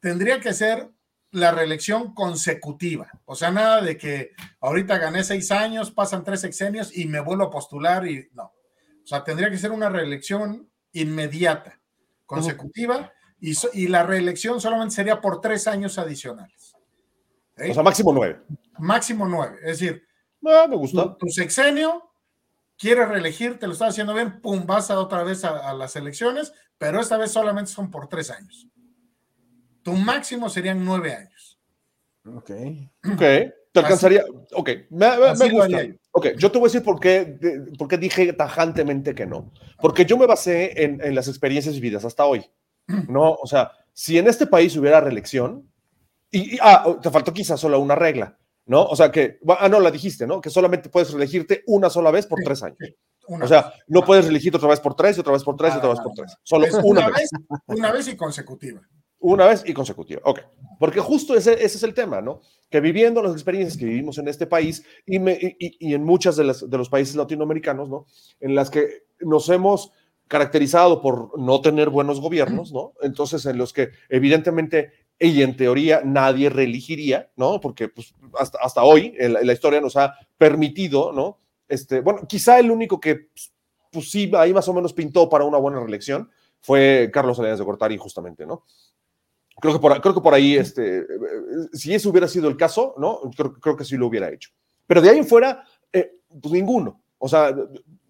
tendría que ser la reelección consecutiva. O sea, nada de que ahorita gané seis años, pasan tres sexenios y me vuelvo a postular y no. O sea, tendría que ser una reelección inmediata, consecutiva, y, so- y la reelección solamente sería por tres años adicionales. ¿Ok? O sea, máximo nueve. Máximo nueve. Es decir, Ah, me tu, gusta. tu sexenio, quieres reelegir, te lo estás haciendo bien, pum, vas a otra vez a, a las elecciones, pero esta vez solamente son por tres años. Tu máximo serían nueve años. Ok. Ok, te alcanzaría. Ok, me, me- me gusta. Ok, yo te voy a decir por qué, de- por qué dije tajantemente que no. Porque yo me basé en, en las experiencias vividas hasta hoy. No, o sea, si en este país hubiera reelección, y, y- ah, te faltó quizás solo una regla, ¿no? O sea, que, ah, no, la dijiste, ¿no? Que solamente puedes reelegirte una sola vez por tres años. una O sea, no puedes reelegirte otra vez por tres, y otra vez por tres, y otra vez por tres. Solo Es una vez. Una vez y consecutiva. Una vez y consecutiva. Ok. Porque justo ese, ese es el tema, ¿no? Que viviendo las experiencias que vivimos en este país y, me- y- y- en muchas de, las, de los países latinoamericanos, ¿no? En las que nos hemos caracterizado por no tener buenos gobiernos, ¿no? Entonces, en los que evidentemente y en teoría nadie reelegiría, ¿no? Porque pues, hasta, hasta hoy en la, historia nos ha permitido, ¿no? Este, bueno, quizá el único que, pues sí, ahí más o menos pintó para una buena reelección fue Carlos Salinas de Gortari, justamente, ¿no? Creo que por, creo que por ahí, este, eh, si eso hubiera sido el caso, ¿no? Creo, creo que sí lo hubiera hecho. Pero de ahí en fuera, eh, pues ninguno. O sea,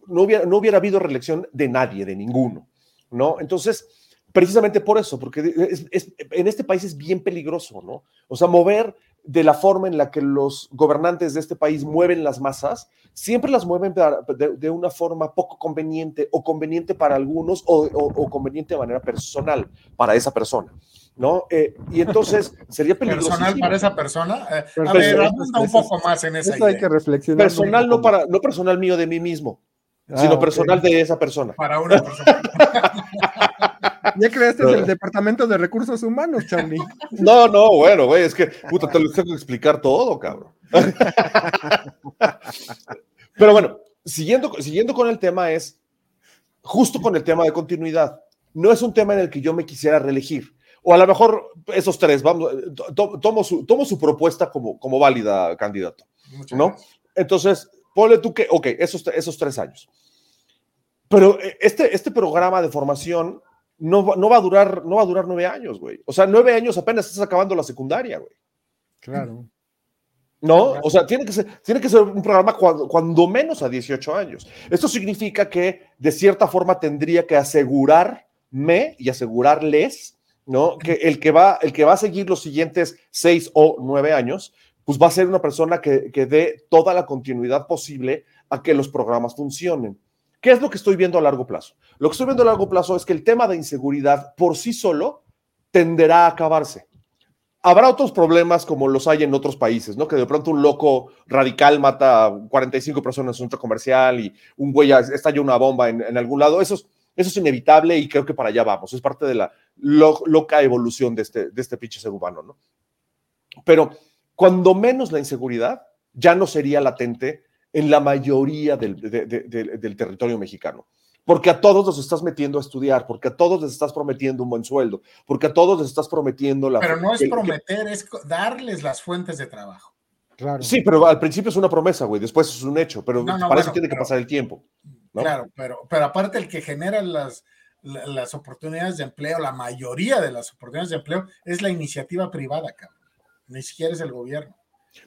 no hubiera, no hubiera habido reelección de nadie, de ninguno, ¿no? Entonces, precisamente por eso, porque es- es- en este país es bien peligroso, ¿no? O sea, mover de la forma en la que los gobernantes de este país mueven las masas, siempre las mueven de, de una forma poco conveniente o conveniente para algunos o, o- o conveniente de manera personal para esa persona, ¿no? Eh, y entonces sería peligroso. Personal para esa persona. Eh, a ver, abunda un eso- poco más en esa Eso hay idea. que reflexionar. Personal no, para, no personal mío de mí mismo, Ah, sino personal de esa persona. Para una persona. Ya creaste Pero- el Departamento de Recursos Humanos, Charlie. No, no, bueno, güey, es que, puta, te lo tengo que explicar todo, cabrón. Pero bueno, siguiendo, siguiendo con el tema es, justo con el tema de continuidad, no es un tema en el que yo me quisiera reelegir. O a lo mejor esos tres, vamos, to- tomo su, tomo su propuesta como, como válida, candidato. Muchas ¿No? gracias. Entonces, ponle tú que, ok, esos, esos tres años. Pero eh, este, este programa de formación no, va- no, va a durar, no va a durar nueve años, güey. O sea, nueve años apenas estás acabando la secundaria, güey. Claro. ¿No? O sea, tiene que ser, tiene que ser un programa cuando, cuando menos a 18 años. Esto significa que de cierta forma tendría que asegurarme y asegurarles, ¿no? Que el que va, el que va a seguir los siguientes seis o nueve años, pues va a ser una persona que, que dé toda la continuidad posible a que los programas funcionen. ¿Qué es lo que estoy viendo a largo plazo? Lo que estoy viendo a largo plazo es que el tema de inseguridad por sí solo tenderá a acabarse. Habrá otros problemas como los hay en otros países, ¿no? Que de pronto un loco radical mata a 45 personas en un centro comercial y un güey estalla una bomba en, en algún lado. Eso es, eso es inevitable y creo que para allá vamos. Es parte de la lo- loca evolución de este, de este pinche ser humano, ¿no? Pero cuando menos la inseguridad ya no sería latente en la mayoría del, de- de- de- del territorio mexicano. porque a todos los estás metiendo a estudiar, porque a todos les estás prometiendo un buen sueldo, porque a todos les estás prometiendo la... Pero no es que- prometer, es darles las fuentes de trabajo. Claro. Sí, pero al principio es una promesa, güey, después es un hecho, pero No, no, para eso bueno, tiene que pasar el tiempo. ¿no? Claro, pero, pero aparte el que genera las, la- las oportunidades de empleo, la mayoría de las oportunidades de empleo es la iniciativa privada, cabrón. Ni siquiera es el gobierno.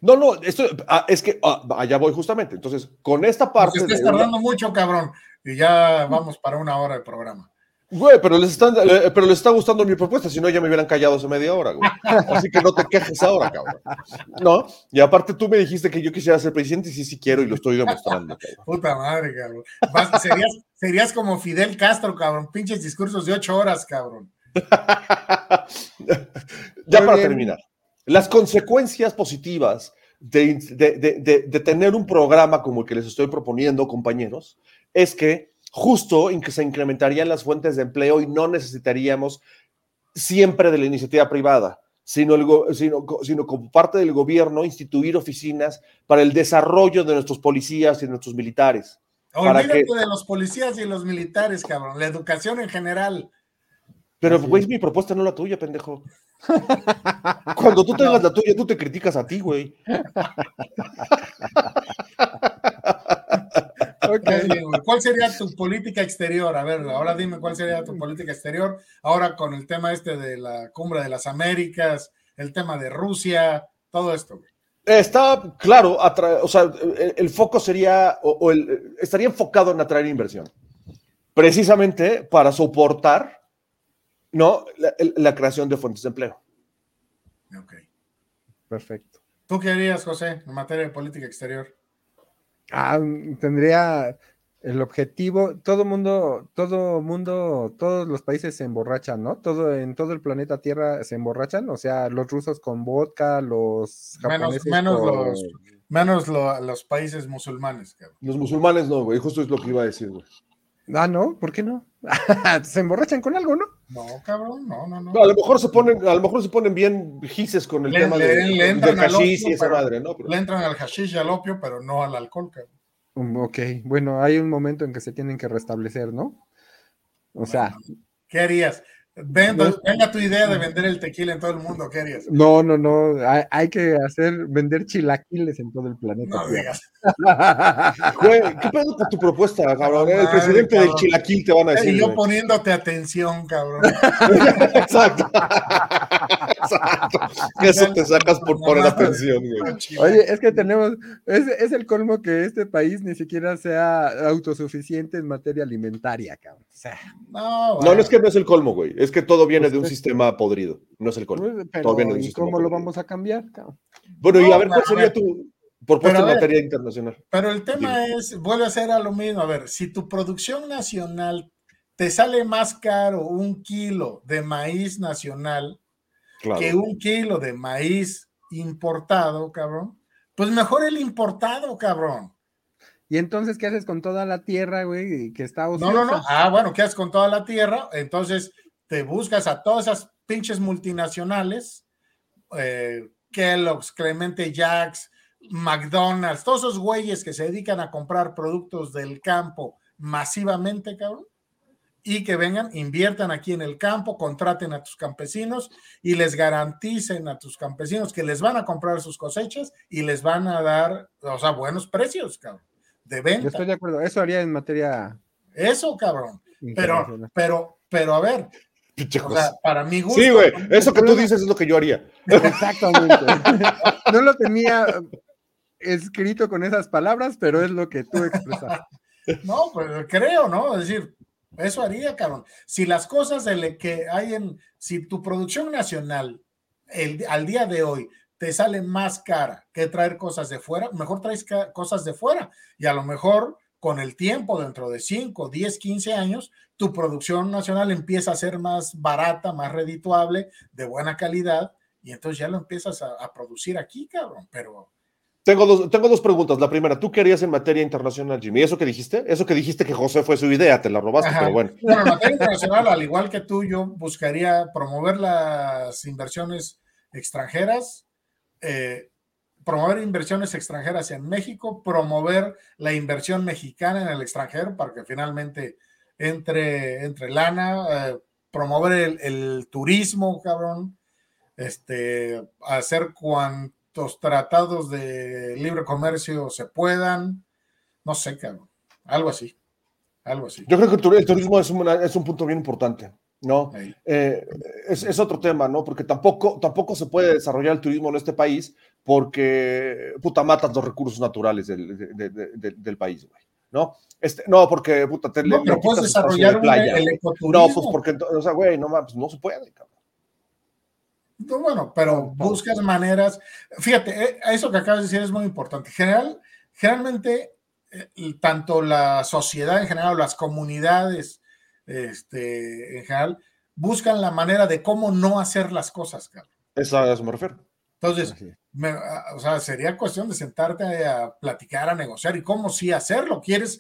No, no, esto ah, es que ah, allá voy justamente. Entonces, con esta parte. Porque estás una- tardando mucho, cabrón. Y ya vamos para una hora de programa. Güey, pero les, están, eh, pero les está gustando mi propuesta, si no ya me hubieran callado hace media hora, güey. Así que no te quejes ahora, cabrón. No, y aparte tú me dijiste que yo quisiera ser presidente y sí, sí quiero y lo estoy demostrando, cabrón. Puta madre, cabrón. Vas- serías, serías como Fidel Castro, cabrón. Pinches discursos de ocho horas, cabrón. ya Muy para bien. terminar, las consecuencias positivas de- de- de tener un programa como el que les estoy proponiendo, compañeros, es que justo en que se incrementarían las fuentes de empleo y no necesitaríamos siempre de la iniciativa privada, sino, el sino, sino como parte del gobierno instituir oficinas para el desarrollo de nuestros policías y de nuestros militares. Para Olvídate que- de los policías y los militares, cabrón. La educación en general. Pero, güey, es. es mi propuesta, no la tuya, pendejo. Cuando tú tengas la tuya, tú te criticas a ti, güey. ¿Cuál sería tu política exterior? A ver, ahora dime cuál sería tu política exterior. Ahora con el tema este de la cumbre de las Américas, el tema de Rusia, todo esto. Está claro, atra- o sea, el, el foco sería, o, o el- estaría enfocado en atraer inversión, precisamente para soportar, ¿no? La, la creación de fuentes de empleo. Ok. Perfecto. ¿Tú qué harías, José, en materia de política exterior? Ah, tendría el objetivo, todo mundo, todo mundo, todos los países se emborrachan, ¿no? Todo en todo el planeta Tierra se emborrachan, o sea, los rusos con vodka, los Menos, japoneses menos, con- los, menos lo- los países musulmanes, cabrón. Los musulmanes no, güey, justo es lo que iba a decir, güey. Ah, no, ¿por qué no? se emborrachan con algo, ¿no? No, cabrón, no, no, no. No, a lo mejor se ponen, a lo mejor se ponen bien gises con el Le- tema le- de, le del entran hashish opio, y esa pero- madre, ¿no? Pero- Le entran al hashish y al opio, pero no al alcohol, cabrón. Mm, Ok, bueno, hay un momento en que se tienen que restablecer, ¿no? O sea, ¿Qué harías? Ven- No. venga tu idea de vender el tequila en todo el mundo, ¿qué harías? no, no, no, hay, hay que hacer, vender chilaquiles en todo el planeta. No digas. Güey, ¿qué pedo con tu tu cabrón? El presidente del chilaquil te van a decir. Y yo güey. poniéndote atención, cabrón. Exacto. Exacto. Eso te sacas por poner atención, güey. Oye, es que tenemos, es, es el colmo que este país ni siquiera sea autosuficiente en materia alimentaria, cabrón. Sea, No, No, no es que no es el colmo, güey. Es que todo viene Pues de un es- sistema podrido. No es el colmo. pues, pero Todo viene de un ¿y cómo lo vamos a cambiar, cabrón? Bueno, y a ver, ¿cuál sería tu propuesta en materia internacional? Pero el tema es, vuelve a ser a lo mismo. A ver, si tu producción nacional te sale más caro un kilo de maíz nacional Claro. que un kilo de maíz importado, cabrón, pues mejor el importado, cabrón. Y entonces, ¿qué haces con toda la tierra, güey, que está No, ociosa? no, no. Ah, bueno, ¿qué haces con toda la tierra? Entonces te buscas a todas esas pinches multinacionales, eh, Kellogg's, Clemente Jacks, McDonald's, todos esos güeyes que se dedican a comprar productos del campo masivamente, cabrón, y que vengan, inviertan aquí en el campo, contraten a tus campesinos y les garanticen a tus campesinos que les van a comprar sus cosechas y les van a dar, o sea, buenos precios, cabrón, de Yo venta. estoy de acuerdo. Eso haría en materia Eso, cabrón. Pero, pero, pero a ver, Pinche o cosa. sea, para mi gusto. Sí, güey. Eso que tú dices es lo que yo haría. Exactamente. no lo tenía escrito con esas palabras, pero es lo que tú expresaste. No, pues creo, ¿no? Es decir, eso haría, cabrón. Si las cosas de que hay en, si tu producción nacional el, al día de hoy te sale más cara que traer cosas de fuera, mejor traes cosas de fuera. Y a lo mejor con el tiempo, dentro de 5, 10, 15 años, tu producción nacional empieza a ser más barata, más redituable, de buena calidad, y entonces ya lo empiezas a, a producir aquí, cabrón. Pero Tengo dos, tengo dos preguntas. La primera, ¿tú qué harías en materia internacional, Jimmy? ¿Eso que dijiste? Eso que dijiste que José fue su idea, te la robaste, Ajá. pero bueno. Bueno, en materia internacional, al igual que tú, yo buscaría promover las inversiones extranjeras, eh, promover inversiones extranjeras en México, promover la inversión mexicana en el extranjero para que finalmente entre, entre lana, eh, promover el, turismo, cabrón, este, hacer cuantos tratados de libre comercio se puedan, no sé, cabrón, algo así, algo así. Yo creo que el turismo es un, es un punto bien importante, ¿no? Eh, es, es otro tema, ¿no? Porque tampoco, tampoco se puede desarrollar el turismo en este país porque, puta, matas los recursos naturales del, de- de- de- del país, güey, ¿no? Este, no, porque, puta, te No, le- pero puedes desarrollar un- playa, el ecoturismo. No, pues porque, o sea, güey, no mames, no se puede, cabrón. No, bueno, pero buscas maneras. Fíjate, eh, eso que acabas de decir es muy importante. General, generalmente, eh, tanto la sociedad en general, o las comunidades este, en general, buscan la manera de cómo no hacer las cosas, cabrón. Esa, a eso me refiero. Entonces, me- a- o sea, sería cuestión de sentarte a platicar, a negociar y cómo sí hacerlo. ¿Quieres,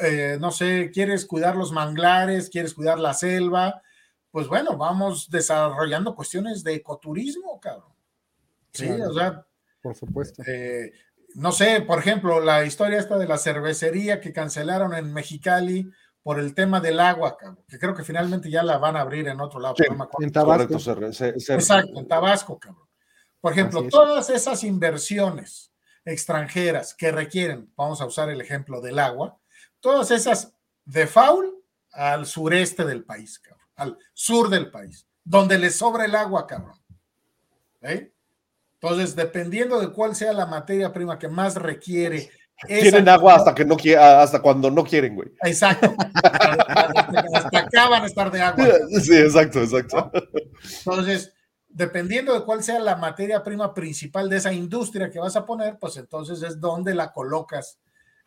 eh, no sé, quieres cuidar los manglares, quieres cuidar la selva? Pues bueno, vamos desarrollando cuestiones de ecoturismo, cabrón. Sí, Claro. o sea, Por supuesto. eh, no sé, por ejemplo, la historia esta de la cervecería que cancelaron en Mexicali por el tema del agua, cabrón, que creo que finalmente ya la van a abrir en otro lado. Sí. pero no me acuerdo. En Tabasco. Correcto, Exacto, en Tabasco, cabrón. Por ejemplo, es. todas esas inversiones extranjeras que requieren, vamos a usar el ejemplo del agua, todas esas de faul al sureste del país, cabrón, al sur del país, donde le sobra el agua, cabrón. ¿Eh? Entonces, dependiendo de cuál sea la materia prima que más requiere. Tienen agua hasta que no qui- hasta cuando no quieren, güey. Exacto. hasta, hasta acá van a estar de agua. Sí, exacto, exacto. Entonces, dependiendo de cuál sea la materia prima principal de esa industria que vas a poner, pues entonces es donde la colocas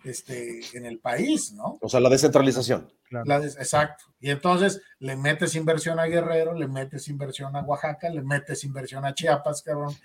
este, en el país, ¿no? O sea, la descentralización. La des- exacto. Y entonces le metes inversión a Guerrero, le metes inversión a Oaxaca, le metes inversión a Chiapas, cabrón.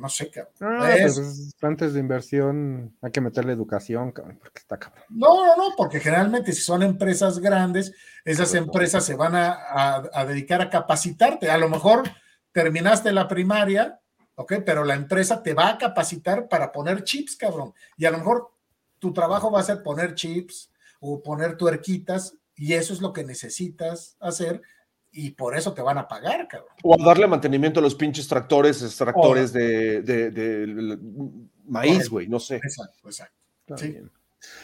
No sé, cabrón. Ah, Es- pues, antes de inversión hay que meterle educación, cabrón, porque está cabrón. No, no, no, porque generalmente si son empresas grandes, esas empresas se van a, a- a dedicar a capacitarte. A lo mejor terminaste la primaria, ¿ok? Pero la empresa te va a capacitar para poner chips, cabrón. Y a lo mejor tu trabajo va a ser poner chips o poner tuerquitas y eso es lo que necesitas hacer y por eso te van a pagar, cabrón. O a darle mantenimiento a los pinches tractores, extractores de, de- de- de maíz, güey, no sé. Exacto, exacto, Sí. bien.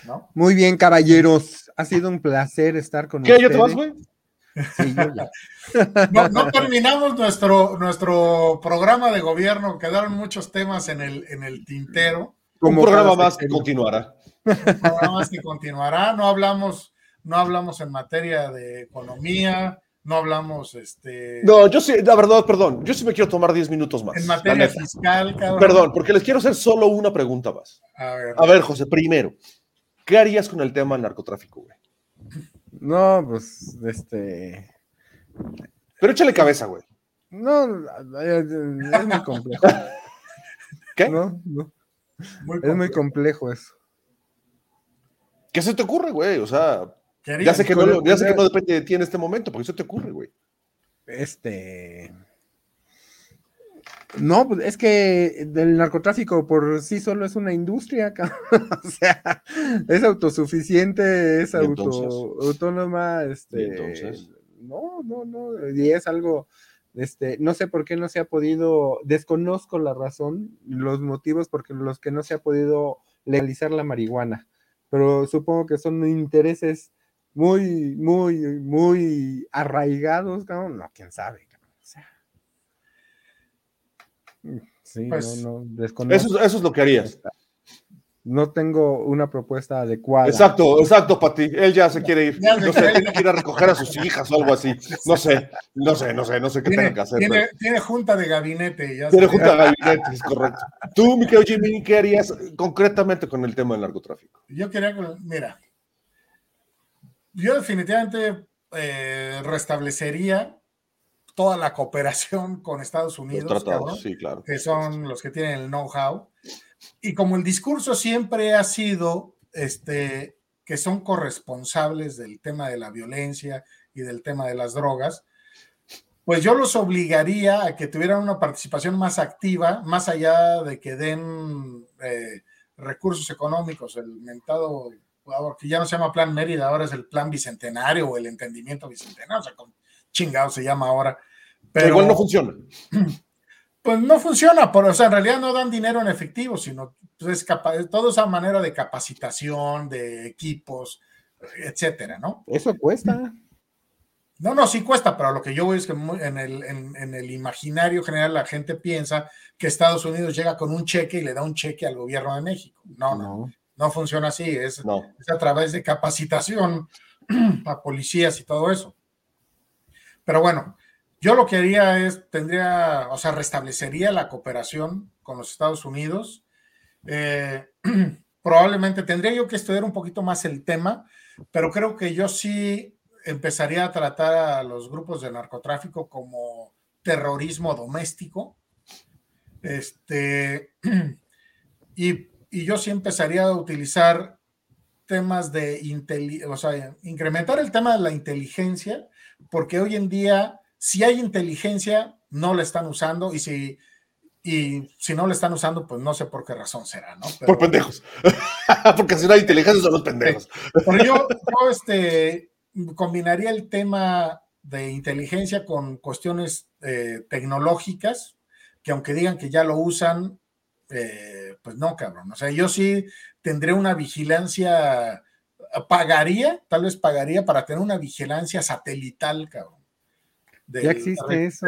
¿no? Muy bien, caballeros. Ha sido un placer estar con ¿Qué? ustedes. ¿Ya te vas, güey? Sí, yo ya. No, no terminamos nuestro, nuestro programa de gobierno, quedaron muchos temas en el, en el tintero. Un Como programa más que continuará. programas que continuará. No hablamos, no hablamos en materia de economía, no hablamos este, No, yo sí, la verdad, perdón, yo sí me quiero tomar 10 minutos más. en materia fiscal, cabrón. Perdón, porque les quiero hacer solo una pregunta más. A ver, A ver, José, primero, ¿qué harías con el tema del narcotráfico, güey? No, pues, este. Pero échale cabeza, güey. No, es muy complejo. ¿Qué? No, no. muy Es muy complejo. eso. ¿Qué se te ocurre, güey? O sea, ya sé, que no, Híjole, ya sé que no depende de ti en este momento, porque se te ocurre, güey. Este. No, pues es que el narcotráfico por sí solo es una industria, cabrón. o sea, es autosuficiente, es ¿Y auto, autónoma, este, no, no, no, y es algo, este, no sé por qué no se ha podido, desconozco la razón, los motivos por los que no se ha podido legalizar la marihuana, pero supongo que son intereses muy, muy, muy arraigados, cabrón, no, quién sabe, cabrón, o sea. Sí, Pues, no, no, desconozco. Eso, es- eso es lo que harías. No tengo una propuesta adecuada. Exacto, exacto, Pati. Él ya se quiere ir. No sé, quiere ir. tiene que ir a recoger a sus hijas o algo así. No sé, no sé, no sé, no sé qué tiene, tenga que hacer. tiene- pero- tiene junta de gabinete. Ya Tiene junta de gabinete, es correcto. Tú, mi querido Jimmy, ¿qué harías concretamente con el tema del narcotráfico? Yo quería, que- mira, yo definitivamente eh, restablecería toda la cooperación con Estados Unidos, sí, claro. que son los que tienen el know-how. Y como el discurso siempre ha sido este, que son corresponsables del tema de la violencia y del tema de las drogas, pues yo los obligaría a que tuvieran una participación más activa, más allá de que den eh, recursos económicos, el mentado que ya no se llama Plan Mérida, ahora es el Plan Bicentenario o el Entendimiento Bicentenario, o sea, con chingado se llama ahora. Pero igual no funciona. Pues no funciona, pero, o sea, en realidad no dan dinero en efectivo, sino pues, es capaz, toda esa manera de capacitación, de equipos, etcétera, ¿no? Eso cuesta. No, no, sí cuesta, pero lo que yo voy es que en el, en, el, imaginario general la gente piensa que Estados Unidos llega con un cheque y le da un cheque al gobierno de México. No, no, no, funciona así, es, es, a través de capacitación a policías y todo eso. Pero bueno, yo lo que haría es, tendría, o sea, restablecería la cooperación con los Estados Unidos. Eh, probablemente tendría yo que estudiar un poquito más el tema, pero creo que yo sí empezaría a tratar a los grupos de narcotráfico como terrorismo doméstico. Este, y, yo sí empezaría a utilizar temas de, o sea, incrementar el tema de la inteligencia, porque hoy en día, si hay inteligencia, no la están usando y si, y si no la están usando, pues no sé por qué razón será, ¿no? por pendejos. porque si no hay inteligencia son los pendejos. Pero yo, yo este, combinaría el tema de inteligencia con cuestiones eh, tecnológicas, que aunque digan que ya lo usan, eh, pues no, cabrón. O sea, yo sí tendré una vigilancia, pagaría, tal vez pagaría para tener una vigilancia satelital, cabrón. ya existe eso.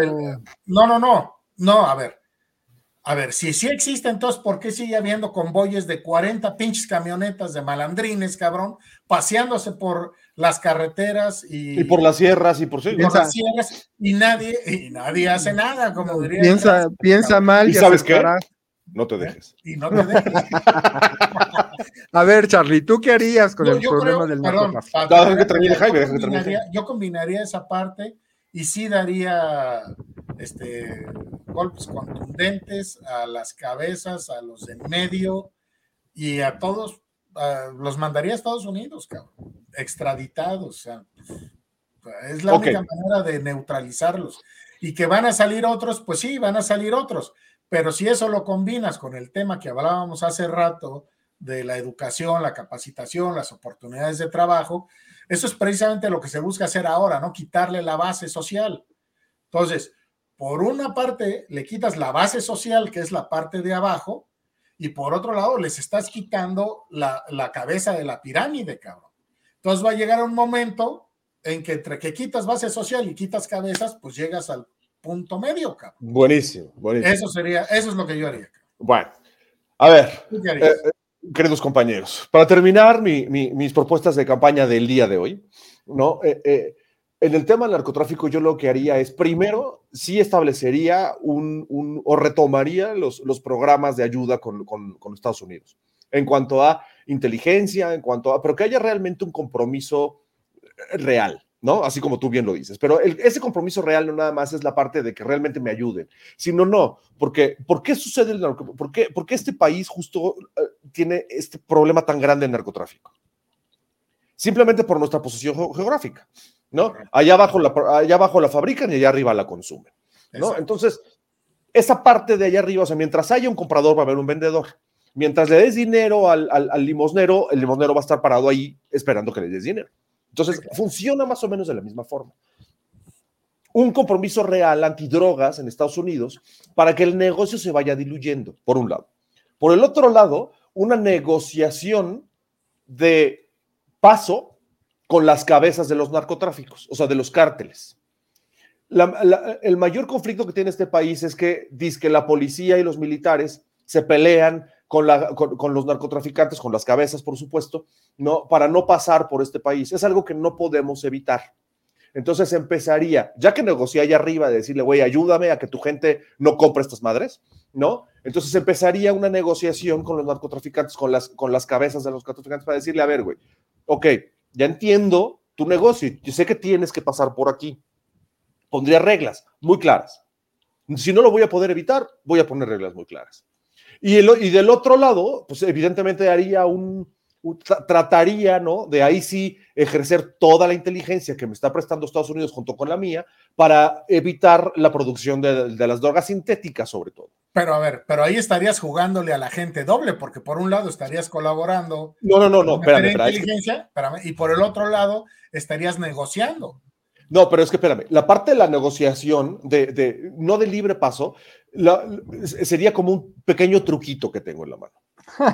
no, no, no, no, a ver. A ver, si sí existe, entonces, ¿por qué sigue habiendo convoyes de 40 pinches camionetas de malandrines, cabrón, paseándose por las carreteras y, y por las sierras y por, sí, las sierras y nadie, y nadie hace nada, como diría. Piensa, piensa mal. ¿Y sabes qué? No te dejes. Y no te dejes. a ver, Charlie, ¿tú qué harías con el problema del narcotráfico? Yo combinaría esa parte y sí daría este, golpes contundentes a las cabezas, a los en medio y a todos, los mandaría a Estados Unidos, cabrón, extraditados. O sea, es la única manera de neutralizarlos. Y que van a salir otros, pues sí, van a salir otros. Pero si eso lo combinas con el tema que hablábamos hace rato de la educación, la capacitación, las oportunidades de trabajo, eso es precisamente lo que se busca hacer ahora, ¿no? Quitarle la base social. Entonces, por una parte, le quitas la base social, que es la parte de abajo, y por otro lado, les estás quitando la, cabeza de la pirámide, cabrón. Entonces va a llegar un momento en que entre que quitas base social y quitas cabezas, pues llegas al punto medio, cabrón. Buenísimo, buenísimo. Eso sería, eso es lo que yo haría. Bueno, a ver, queridos compañeros, para terminar mis propuestas de campaña del día de hoy, ¿no? Eh, eh, en el tema del narcotráfico, yo lo que haría es, primero, sí establecería un, o retomaría los, los programas de ayuda con, con, Estados Unidos, en cuanto a inteligencia, en cuanto a, pero que haya realmente un compromiso real, ¿no? Así como tú bien lo dices. Pero ese compromiso real no nada más es la parte de que realmente me ayuden, sino no, porque ¿por qué sucede el narcotráfico? ¿Por qué, porque este país justo eh, tiene este problema tan grande en narcotráfico? Simplemente por nuestra posición geográfica, ¿no? Allá abajo la, allá abajo la fabrican y allá arriba la consumen, ¿no? Entonces, esa parte de allá arriba, o sea, mientras haya un comprador va a haber un vendedor. Mientras le des dinero al, al, al limosnero, el limosnero va a estar parado ahí esperando que le des dinero. Entonces, funciona más o menos de la misma forma. Un compromiso real antidrogas en Estados Unidos para que el negocio se vaya diluyendo, por un lado. Por el otro lado, una negociación de paso con las cabezas de los narcotráficos, o sea, de los cárteles. el mayor conflicto que tiene este país es que dice que la policía y los militares se pelean con, los narcotraficantes, con las cabezas, por supuesto, ¿no? para no pasar por este país. Es algo que no podemos evitar. Entonces empezaría, ya que negocié allá arriba de decirle, güey, ayúdame a que tu gente no compre estas madres, ¿no? Entonces empezaría una negociación con los narcotraficantes, con las, con las cabezas de los narcotraficantes para decirle, a ver, güey, ok, ya entiendo tu negocio, yo sé que tienes que pasar por aquí. Pondría reglas muy claras. Si no lo voy a poder evitar, voy a poner reglas muy claras. Y, y del otro lado, pues evidentemente haría un, tra- trataría, ¿no? De ahí sí ejercer toda la inteligencia que me está prestando Estados Unidos junto con la mía para evitar la producción de, de las drogas sintéticas, sobre todo. Pero a ver, pero ahí estarías jugándole a la gente doble, porque por un lado estarías colaborando No, no, no, no, espérame, espérame. inteligencia, espérame, y por el otro lado estarías negociando. No, pero es que espérame, la parte de la negociación, de, de- no de libre paso, la- sería como un pequeño truquito que tengo en la mano,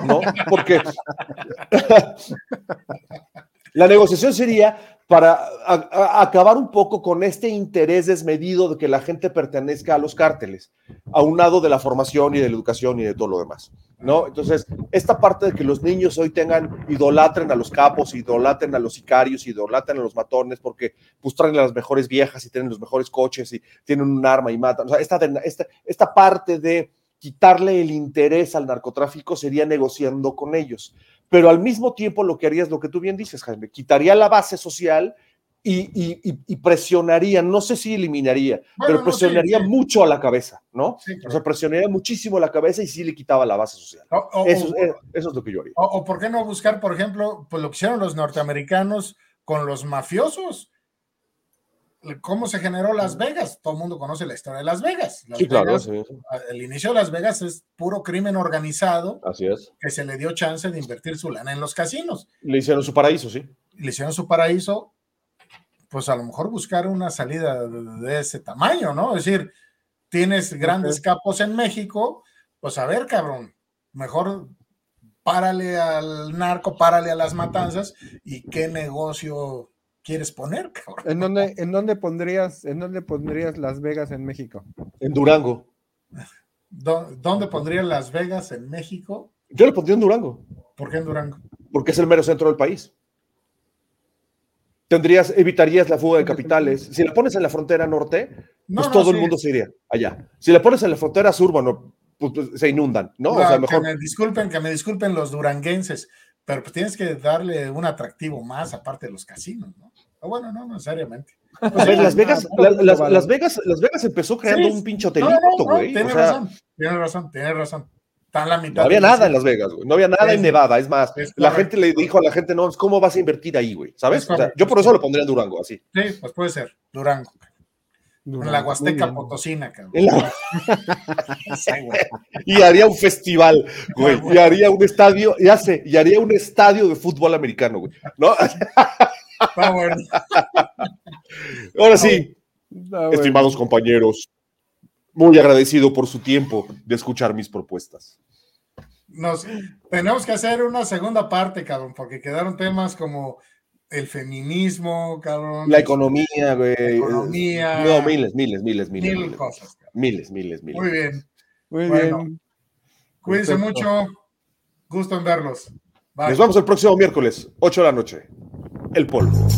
¿no? Porque la negociación sería para a- a- acabar un poco con este interés desmedido de que la gente pertenezca a los cárteles, aunado de la formación y de la educación y de todo lo demás, ¿no? Entonces, esta parte de que los niños hoy tengan, idolatren a los capos, idolatren a los sicarios, idolatren a los matones, porque pues traen a las mejores viejas y tienen los mejores coches y tienen un arma y matan. O sea, esta, esta, esta parte de quitarle el interés al narcotráfico sería negociando con ellos. Pero al mismo tiempo lo que haría es lo que tú bien dices, Jaime, quitaría la base social y, y- y- y presionaría, no sé si eliminaría, Bueno, pero no, presionaría sí, sí. mucho a la cabeza, ¿no? Sí, O sea, presionaría muchísimo a la cabeza y sí le quitaba la base social. O, o- Eso, o- es- eso es lo que yo haría. o- o por qué no buscar, por ejemplo, pues lo que hicieron los norteamericanos con los mafiosos. ¿Cómo se generó Las Vegas? Todo el mundo conoce la historia de Las Vegas. Las Sí, claro, sí, El inicio de Las Vegas es puro crimen organizado así es. que se le dio chance de invertir su lana en los casinos. Le hicieron su paraíso, sí. le hicieron su paraíso, pues a lo mejor buscar una salida de, de ese tamaño, ¿no? Es decir, tienes grandes capos en México, pues a ver, cabrón, mejor párale al narco, párale a las matanzas y qué negocio quieres poner, cabrón. ¿En dónde, en dónde pondrías, en dónde pondrías Las Vegas en México? En Durango. ¿Dó- ¿Dónde pondría Las Vegas en México? Yo le pondría en Durango. ¿Por qué en Durango? porque es el mero centro del país. Tendrías, evitarías la fuga de capitales. Si la pones en la frontera norte, No, pues no, todo el mundo se iría allá. Si la pones en la frontera sur, bueno, pues, pues, se inundan, ¿no? O sea, Que mejor. me disculpen, que me disculpen los duranguenses, pero pues tienes que darle un atractivo más aparte de los casinos, ¿no? O bueno, no necesariamente. Ver, Las Vegas, Ah, la- las. Las Vegas, Las Vegas empezó creando Sí, un pinche No, no, hotelito, no, güey. tienes o sea, razón, tienes razón, tienes razón. Está en la mitad. no había nada en. Las Vegas, güey. No había nada Es- en Nevada. Es más, es la correcto. gente le dijo a la gente, no, ¿cómo vas a invertir ahí, güey? ¿Sabes? Es O sea, yo por es eso lo pondría en Durango, así. Sí, pues puede ser, Durango. En la Huasteca. Potosina, cabrón. En la- Sí, güey. y haría un festival, güey, y haría un estadio, ya sé, y haría un estadio de fútbol americano, güey, ¿no? Está bueno. Ahora sí, Está bueno. estimados compañeros, muy agradecido por su tiempo de escuchar mis propuestas. Nos, tenemos que hacer una segunda parte, cabrón, porque quedaron temas como el feminismo, cabrón. La economía, güey. economía. No, miles, miles, miles, miles. Mil miles, cosas. cabrón. miles, miles, miles. Muy bien. Muy Bueno. bien. Cuídense Perfecto. mucho. Gusto en verlos. Bye. Nos vemos el próximo miércoles, 8 de la noche. El polvo.